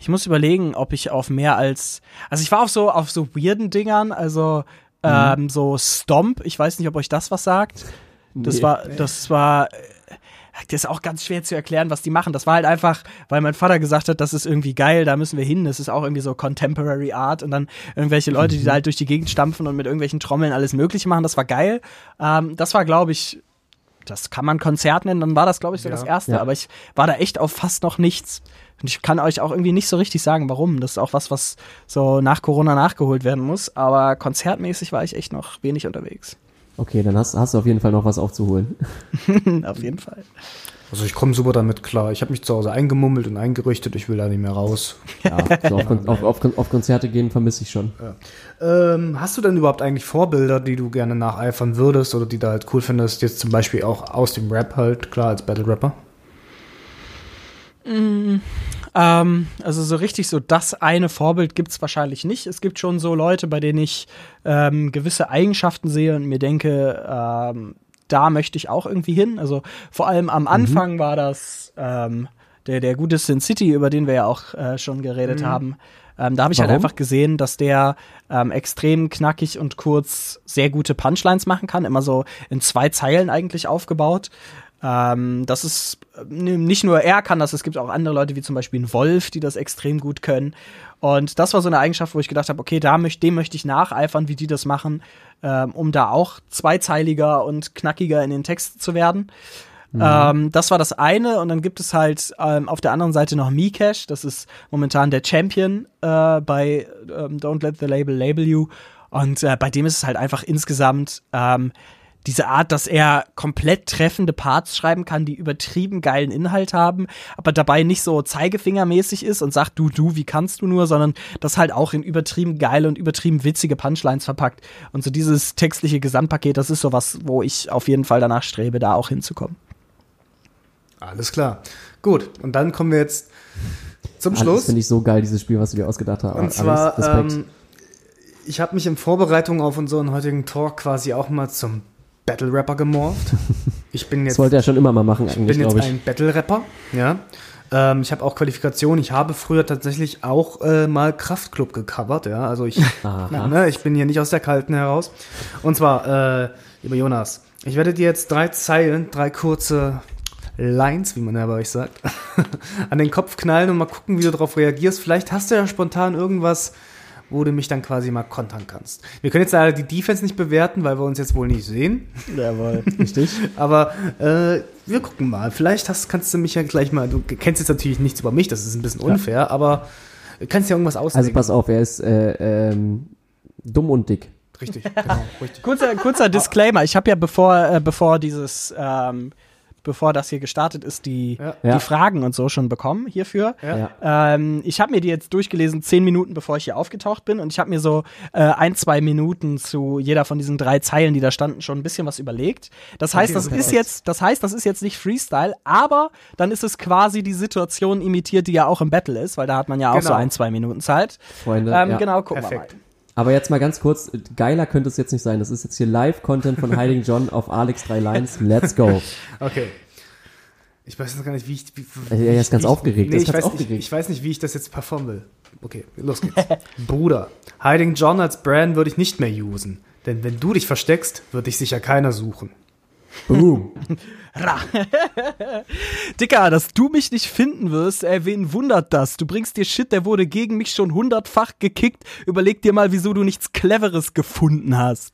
[SPEAKER 5] ich muss überlegen, ob ich auf mehr als, also ich war auf so auf so weirden Dingern, also ähm, so Stomp. Ich weiß nicht, ob euch das was sagt. Das
[SPEAKER 4] Nee.
[SPEAKER 5] war, das war, äh, das ist auch ganz schwer zu erklären, was die machen. Das war halt einfach, weil mein Vater gesagt hat, das ist irgendwie geil, da müssen wir hin. Das ist auch irgendwie so Contemporary Art und dann irgendwelche Leute, die da halt durch die Gegend stampfen und mit irgendwelchen Trommeln alles Mögliche machen. Das war geil. Ähm, das war, glaube ich, das kann man Konzert nennen, dann war das, glaube ich, so
[SPEAKER 3] Ja.
[SPEAKER 5] das erste.
[SPEAKER 4] Ja.
[SPEAKER 5] Aber ich war da echt auf fast noch nichts. Und ich kann euch auch irgendwie nicht so richtig sagen, warum. Das ist auch was, was so nach Corona nachgeholt werden muss. Aber konzertmäßig war ich echt noch wenig unterwegs.
[SPEAKER 4] Okay, dann hast, hast du auf jeden Fall noch was aufzuholen.
[SPEAKER 5] Auf jeden Fall.
[SPEAKER 3] Also, ich komme super damit klar. Ich habe mich zu Hause eingemummelt und eingerichtet. Ich will da nicht mehr raus.
[SPEAKER 4] Ja, so auf, auf, auf, auf Konzerte gehen vermisse ich schon.
[SPEAKER 3] Ähm, hast du denn überhaupt eigentlich Vorbilder, die du gerne nacheifern würdest oder die du halt cool findest? Jetzt zum Beispiel auch aus dem Rap halt, klar, als Battle-Rapper.
[SPEAKER 5] Ähm, also so richtig so das eine Vorbild gibt's wahrscheinlich nicht. Es gibt schon so Leute, bei denen ich ähm, gewisse Eigenschaften sehe und mir denke, ähm, da möchte ich auch irgendwie hin. Also vor allem am Anfang war das ähm, der, der gute Sin City, über den wir ja auch äh, schon geredet haben. Ähm, da habe ich halt
[SPEAKER 4] Warum?
[SPEAKER 5] einfach gesehen, dass der ähm, extrem knackig und kurz sehr gute Punchlines machen kann. Immer so in zwei Zeilen eigentlich aufgebaut. Ähm, das ist äh, nicht nur er kann das, es gibt auch andere Leute wie zum Beispiel ein Wolf, die das extrem gut können. Und das war so eine Eigenschaft, wo ich gedacht habe, okay, da möcht, dem möchte ich nacheifern, wie die das machen, ähm, um da auch zweizeiliger und knackiger in den Texten zu werden. Ähm, das war das eine. Und dann gibt es halt ähm, auf der anderen Seite noch Mikash, das ist momentan der Champion äh, bei ähm, Don't Let the Label Label You. Und äh, bei dem ist es halt einfach insgesamt ähm, diese Art, dass er komplett treffende Parts schreiben kann, die übertrieben geilen Inhalt haben, aber dabei nicht so zeigefingermäßig ist und sagt, du, du, wie kannst du nur, sondern das halt auch in übertrieben geile und übertrieben witzige Punchlines verpackt. Und so dieses textliche Gesamtpaket, das ist sowas, wo ich auf jeden Fall danach strebe, da auch hinzukommen.
[SPEAKER 3] Alles klar. Gut, und dann kommen wir jetzt zum
[SPEAKER 4] Ah, Das
[SPEAKER 3] Schluss.
[SPEAKER 4] finde ich so geil, dieses Spiel, was du dir ausgedacht hast.
[SPEAKER 3] Und zwar,
[SPEAKER 4] Alex, Respekt.
[SPEAKER 3] ähm, ich habe mich in Vorbereitung auf unseren heutigen Talk quasi auch mal zum Battle-Rapper gemorpht. Ich bin jetzt,
[SPEAKER 4] das wollte er schon immer mal machen,
[SPEAKER 3] ich
[SPEAKER 4] eigentlich,
[SPEAKER 3] bin jetzt
[SPEAKER 4] ich.
[SPEAKER 3] ein Battle-Rapper, ja. Ähm, ich habe auch Qualifikation. Ich habe früher tatsächlich auch äh, mal Kraftklub gecovert, ja. Also ich, na, ne, ich bin hier nicht aus der Kalten heraus. Und zwar, äh, lieber Jonas, ich werde dir jetzt drei Zeilen, drei kurze Lines, wie man ja bei euch sagt, an den Kopf knallen und mal gucken, wie du darauf reagierst. Vielleicht hast du ja spontan irgendwas, wo du mich dann quasi mal kontern kannst. Wir können jetzt leider die Defense nicht bewerten, weil wir uns jetzt wohl nicht sehen.
[SPEAKER 5] Jawohl.
[SPEAKER 4] Richtig?
[SPEAKER 3] Aber äh, wir gucken mal. Vielleicht hast, kannst du mich ja gleich mal. Du kennst jetzt natürlich nichts über mich, das ist ein bisschen unfair, aber kannst ja irgendwas
[SPEAKER 4] Also
[SPEAKER 3] auslegen.
[SPEAKER 4] pass auf, er ist äh, ähm, dumm und dick.
[SPEAKER 3] Richtig, genau, richtig.
[SPEAKER 5] Kurzer, kurzer Disclaimer. Ich habe ja bevor, äh, bevor dieses, ähm, bevor das hier gestartet ist, die,
[SPEAKER 3] Ja.
[SPEAKER 5] die
[SPEAKER 4] Ja.
[SPEAKER 5] Fragen und so schon bekommen hierfür.
[SPEAKER 3] Ja.
[SPEAKER 5] Ähm, ich habe mir die jetzt durchgelesen, zehn Minuten bevor ich hier aufgetaucht bin. Und ich habe mir so äh, ein, zwei Minuten zu jeder von diesen drei Zeilen, die da standen, schon ein bisschen was überlegt. Das heißt,
[SPEAKER 3] Okay,
[SPEAKER 5] das ist jetzt, das heißt, das ist jetzt nicht Freestyle, aber dann ist es quasi die Situation imitiert, die ja auch im Battle ist, weil da hat man ja auch
[SPEAKER 3] Genau.
[SPEAKER 5] so ein, zwei Minuten Zeit.
[SPEAKER 4] Freunde.
[SPEAKER 5] Ähm,
[SPEAKER 4] ja.
[SPEAKER 5] Genau, gucken
[SPEAKER 3] Perfekt.
[SPEAKER 5] wir mal.
[SPEAKER 4] Aber jetzt mal ganz kurz, geiler könnte es jetzt nicht sein. Das ist jetzt hier Live-Content von Hiding John auf Alex 3 Lines. Let's go.
[SPEAKER 3] Okay. Ich weiß jetzt gar nicht, wie ich. Wie,
[SPEAKER 4] Er- er ist
[SPEAKER 3] wie
[SPEAKER 4] ganz
[SPEAKER 3] ich,
[SPEAKER 4] aufgeregt,
[SPEAKER 3] Nee,
[SPEAKER 4] ist
[SPEAKER 3] ich,
[SPEAKER 4] ganz
[SPEAKER 3] weiß,
[SPEAKER 4] aufgeregt.
[SPEAKER 3] Ich, ich weiß nicht, wie ich das jetzt performen will. Okay, los geht's. Bruder, Hiding John als Brand würde ich nicht mehr usen. Denn wenn du dich versteckst, wird dich sicher keiner suchen.
[SPEAKER 4] Boom.
[SPEAKER 5] Dicker, dass du mich nicht finden wirst, ey, wen wundert das? Du bringst dir Shit, der wurde gegen mich schon hundertfach gekickt. Überleg dir mal, wieso du nichts Cleveres gefunden hast.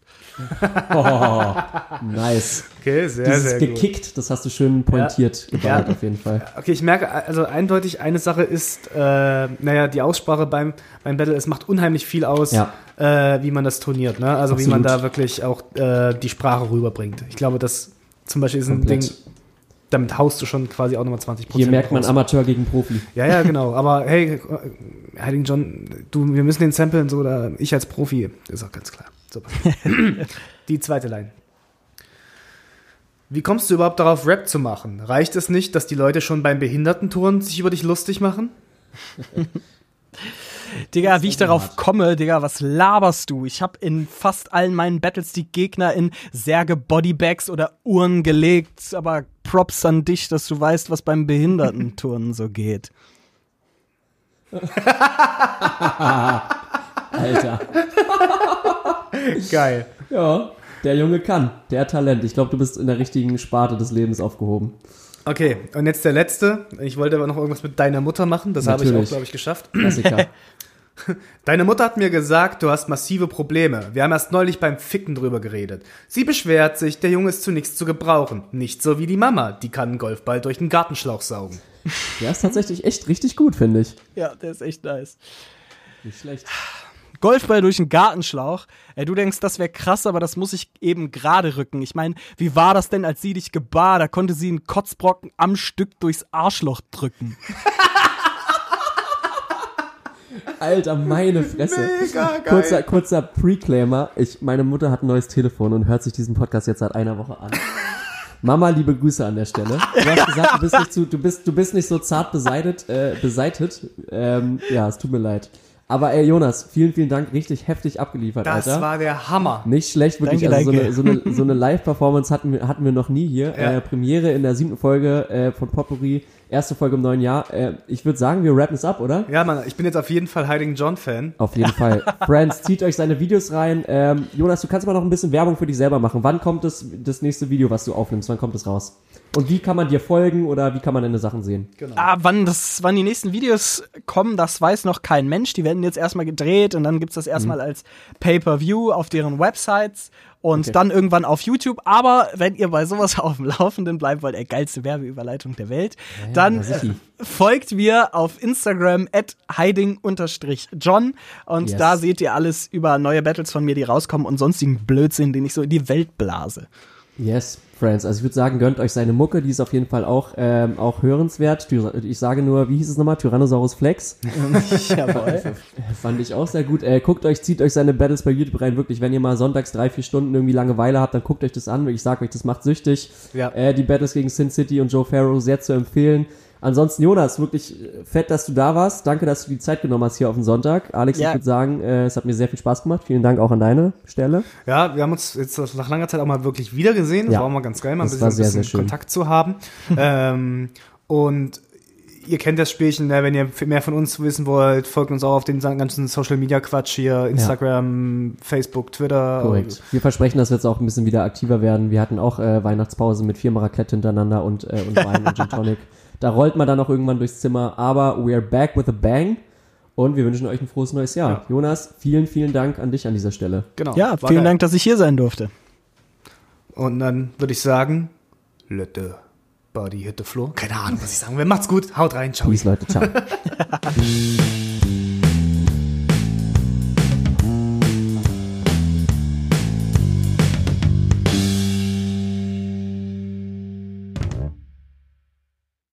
[SPEAKER 4] Oh, nice.
[SPEAKER 3] Okay, sehr,
[SPEAKER 4] Dieses
[SPEAKER 3] sehr gut.
[SPEAKER 4] gekickt, das hast du schön pointiert gebaut,
[SPEAKER 3] Ja.
[SPEAKER 4] auf jeden Fall.
[SPEAKER 3] Okay, ich merke, also eindeutig eine Sache ist, äh, naja, die Aussprache beim, beim Battle, es macht unheimlich viel aus,
[SPEAKER 4] Ja.
[SPEAKER 3] äh, wie man das turniert, ne? Also wie man
[SPEAKER 4] Absolut.
[SPEAKER 3] da wirklich auch äh, die Sprache rüberbringt. Ich glaube, das zum Beispiel ist ein
[SPEAKER 4] Komplett.
[SPEAKER 3] Ding, damit haust du schon quasi auch nochmal 20%
[SPEAKER 4] Hier merkt man
[SPEAKER 3] raus.
[SPEAKER 4] Amateur gegen Profi.
[SPEAKER 3] Ja, ja, genau. Aber hey, Heiligen John, du, wir müssen den samplen, so, oder ich als Profi, ist auch ganz klar. Super. die zweite Line. Wie kommst du überhaupt darauf, Rap zu machen? Reicht es nicht, dass die Leute schon beim Behindertentouren sich über dich lustig machen?
[SPEAKER 5] Digga, wie ich darauf komme, Digga, was laberst du? Ich habe in fast allen meinen Battles die Gegner in Särge, Bodybags oder Uhren gelegt, aber Props an dich, dass du weißt, was beim Behindertenturnen so geht.
[SPEAKER 4] Alter.
[SPEAKER 3] Geil.
[SPEAKER 4] Ja, der Junge kann. Der hat Talent. Ich glaube, du bist in der richtigen Sparte des Lebens aufgehoben.
[SPEAKER 3] Okay, und jetzt der letzte. Ich wollte aber noch irgendwas mit deiner Mutter machen. Das habe ich auch, glaube ich, geschafft.
[SPEAKER 4] Klassiker.
[SPEAKER 3] Deine Mutter hat mir gesagt, du hast massive Probleme. Wir haben erst neulich beim Ficken drüber geredet. Sie beschwert sich, der Junge ist zu nichts zu gebrauchen. Nicht so wie die Mama, die kann einen Golfball durch den Gartenschlauch saugen.
[SPEAKER 4] Der ist tatsächlich echt richtig gut, finde ich.
[SPEAKER 5] Ja, der ist echt nice.
[SPEAKER 4] Nicht schlecht.
[SPEAKER 5] Golfball durch einen Gartenschlauch. Ey, du denkst, das wäre krass, aber das muss ich eben gerade rücken. Ich meine, wie war das denn, als sie dich gebar? Da konnte sie einen Kotzbrocken am Stück durchs Arschloch drücken.
[SPEAKER 4] Alter, meine Fresse. Kurzer, kurzer Preclaimer. Ich, meine Mutter hat ein neues Telefon und hört sich diesen Podcast jetzt seit einer Woche an. Mama, liebe Grüße an der Stelle. Du hast gesagt, du bist nicht, zu, du bist, du bist nicht so zart beseitet, äh, beseitet. Ähm, ja, es tut mir leid. Aber ey, Jonas, vielen, vielen Dank. Richtig heftig abgeliefert,
[SPEAKER 3] Das
[SPEAKER 4] Alter.
[SPEAKER 3] war der Hammer.
[SPEAKER 4] Nicht schlecht, wirklich.
[SPEAKER 5] Danke,
[SPEAKER 4] also
[SPEAKER 5] danke.
[SPEAKER 4] so eine, so eine, so eine Live-Performance hatten wir, hatten wir noch nie hier.
[SPEAKER 3] Ja.
[SPEAKER 4] Äh, Premiere in der siebten Folge äh, von Potpourri. Erste Folge im neuen Jahr. Äh, ich würde sagen, wir rappen es ab, oder?
[SPEAKER 3] Ja, Mann, ich bin jetzt auf jeden Fall Heiligen John-Fan.
[SPEAKER 4] Auf jeden Fall. Friends, zieht euch seine Videos rein. Ähm, Jonas, du kannst mal noch ein bisschen Werbung für dich selber machen. Wann kommt das, das nächste Video, was du aufnimmst? Wann kommt es raus? Und wie kann man dir folgen oder wie kann man deine Sachen sehen?
[SPEAKER 5] Ah, wann, das, wann die nächsten Videos kommen, das weiß noch kein Mensch. Die werden jetzt erstmal gedreht und dann gibt's das erstmal als Pay-Per-View auf deren Websites und
[SPEAKER 4] Okay.
[SPEAKER 5] dann irgendwann auf YouTube. Aber wenn ihr bei sowas auf dem Laufenden bleibt, weil der geilste Werbeüberleitung der Welt, dann
[SPEAKER 4] na sichi.
[SPEAKER 5] äh, folgt mir auf Instagram at hiding-john und
[SPEAKER 4] Yes.
[SPEAKER 5] da seht ihr alles über neue Battles von mir, die rauskommen und sonstigen Blödsinn, den ich so in die Welt blase.
[SPEAKER 4] Yes, Friends. Also ich würde sagen, gönnt euch seine Mucke, die ist auf jeden Fall auch, ähm, auch hörenswert. Ich sage nur, wie hieß es nochmal? Tyrannosaurus Flex.
[SPEAKER 5] Jawohl.
[SPEAKER 4] Fand ich auch sehr gut. Äh, guckt euch, zieht euch seine Battles bei YouTube rein. Wirklich, wenn ihr mal sonntags drei, vier Stunden irgendwie Langeweile habt, dann guckt euch das an. Ich sag euch, das macht süchtig.
[SPEAKER 3] Ja.
[SPEAKER 4] Äh, die Battles gegen Sin City und Joe Farrow sehr zu empfehlen. Ansonsten, Jonas, wirklich äh, fett, dass du da warst. Danke, dass du die Zeit genommen hast hier auf den Sonntag. Alex,
[SPEAKER 5] Ja.
[SPEAKER 4] ich würde sagen, äh, es hat mir sehr viel Spaß gemacht. Vielen Dank auch an deine Stelle.
[SPEAKER 3] Ja, wir haben uns jetzt nach langer Zeit auch mal wirklich wieder gesehen. Das
[SPEAKER 4] Ja.
[SPEAKER 3] war auch mal ganz geil, mal ein bisschen,
[SPEAKER 4] sehr,
[SPEAKER 3] ein bisschen
[SPEAKER 4] sehr schön.
[SPEAKER 3] Kontakt zu haben. ähm, und ihr kennt das Spielchen, ne? wenn ihr mehr von uns wissen wollt, folgt uns auch auf den ganzen Social Media Quatsch hier, Instagram, Facebook, Twitter.
[SPEAKER 4] Korrekt. Wir versprechen, dass wir jetzt auch ein bisschen wieder aktiver werden. Wir hatten auch äh, Weihnachtspause mit viermal Raclette hintereinander und, äh, und Wein und Gin Tonic. Da rollt man dann auch irgendwann durchs Zimmer. Aber we're back with a bang. Und wir wünschen euch ein frohes neues Jahr. Jonas, vielen, vielen Dank an dich an dieser Stelle.
[SPEAKER 3] Genau.
[SPEAKER 5] Ja,
[SPEAKER 3] war
[SPEAKER 5] vielen
[SPEAKER 3] geil.
[SPEAKER 5] Dank, dass ich hier sein durfte.
[SPEAKER 3] Und dann würde ich sagen, let the body hit the floor. Keine Ahnung, was ich sagen will. Macht's gut, haut rein, ciao.
[SPEAKER 4] Peace, Leute. Ciao.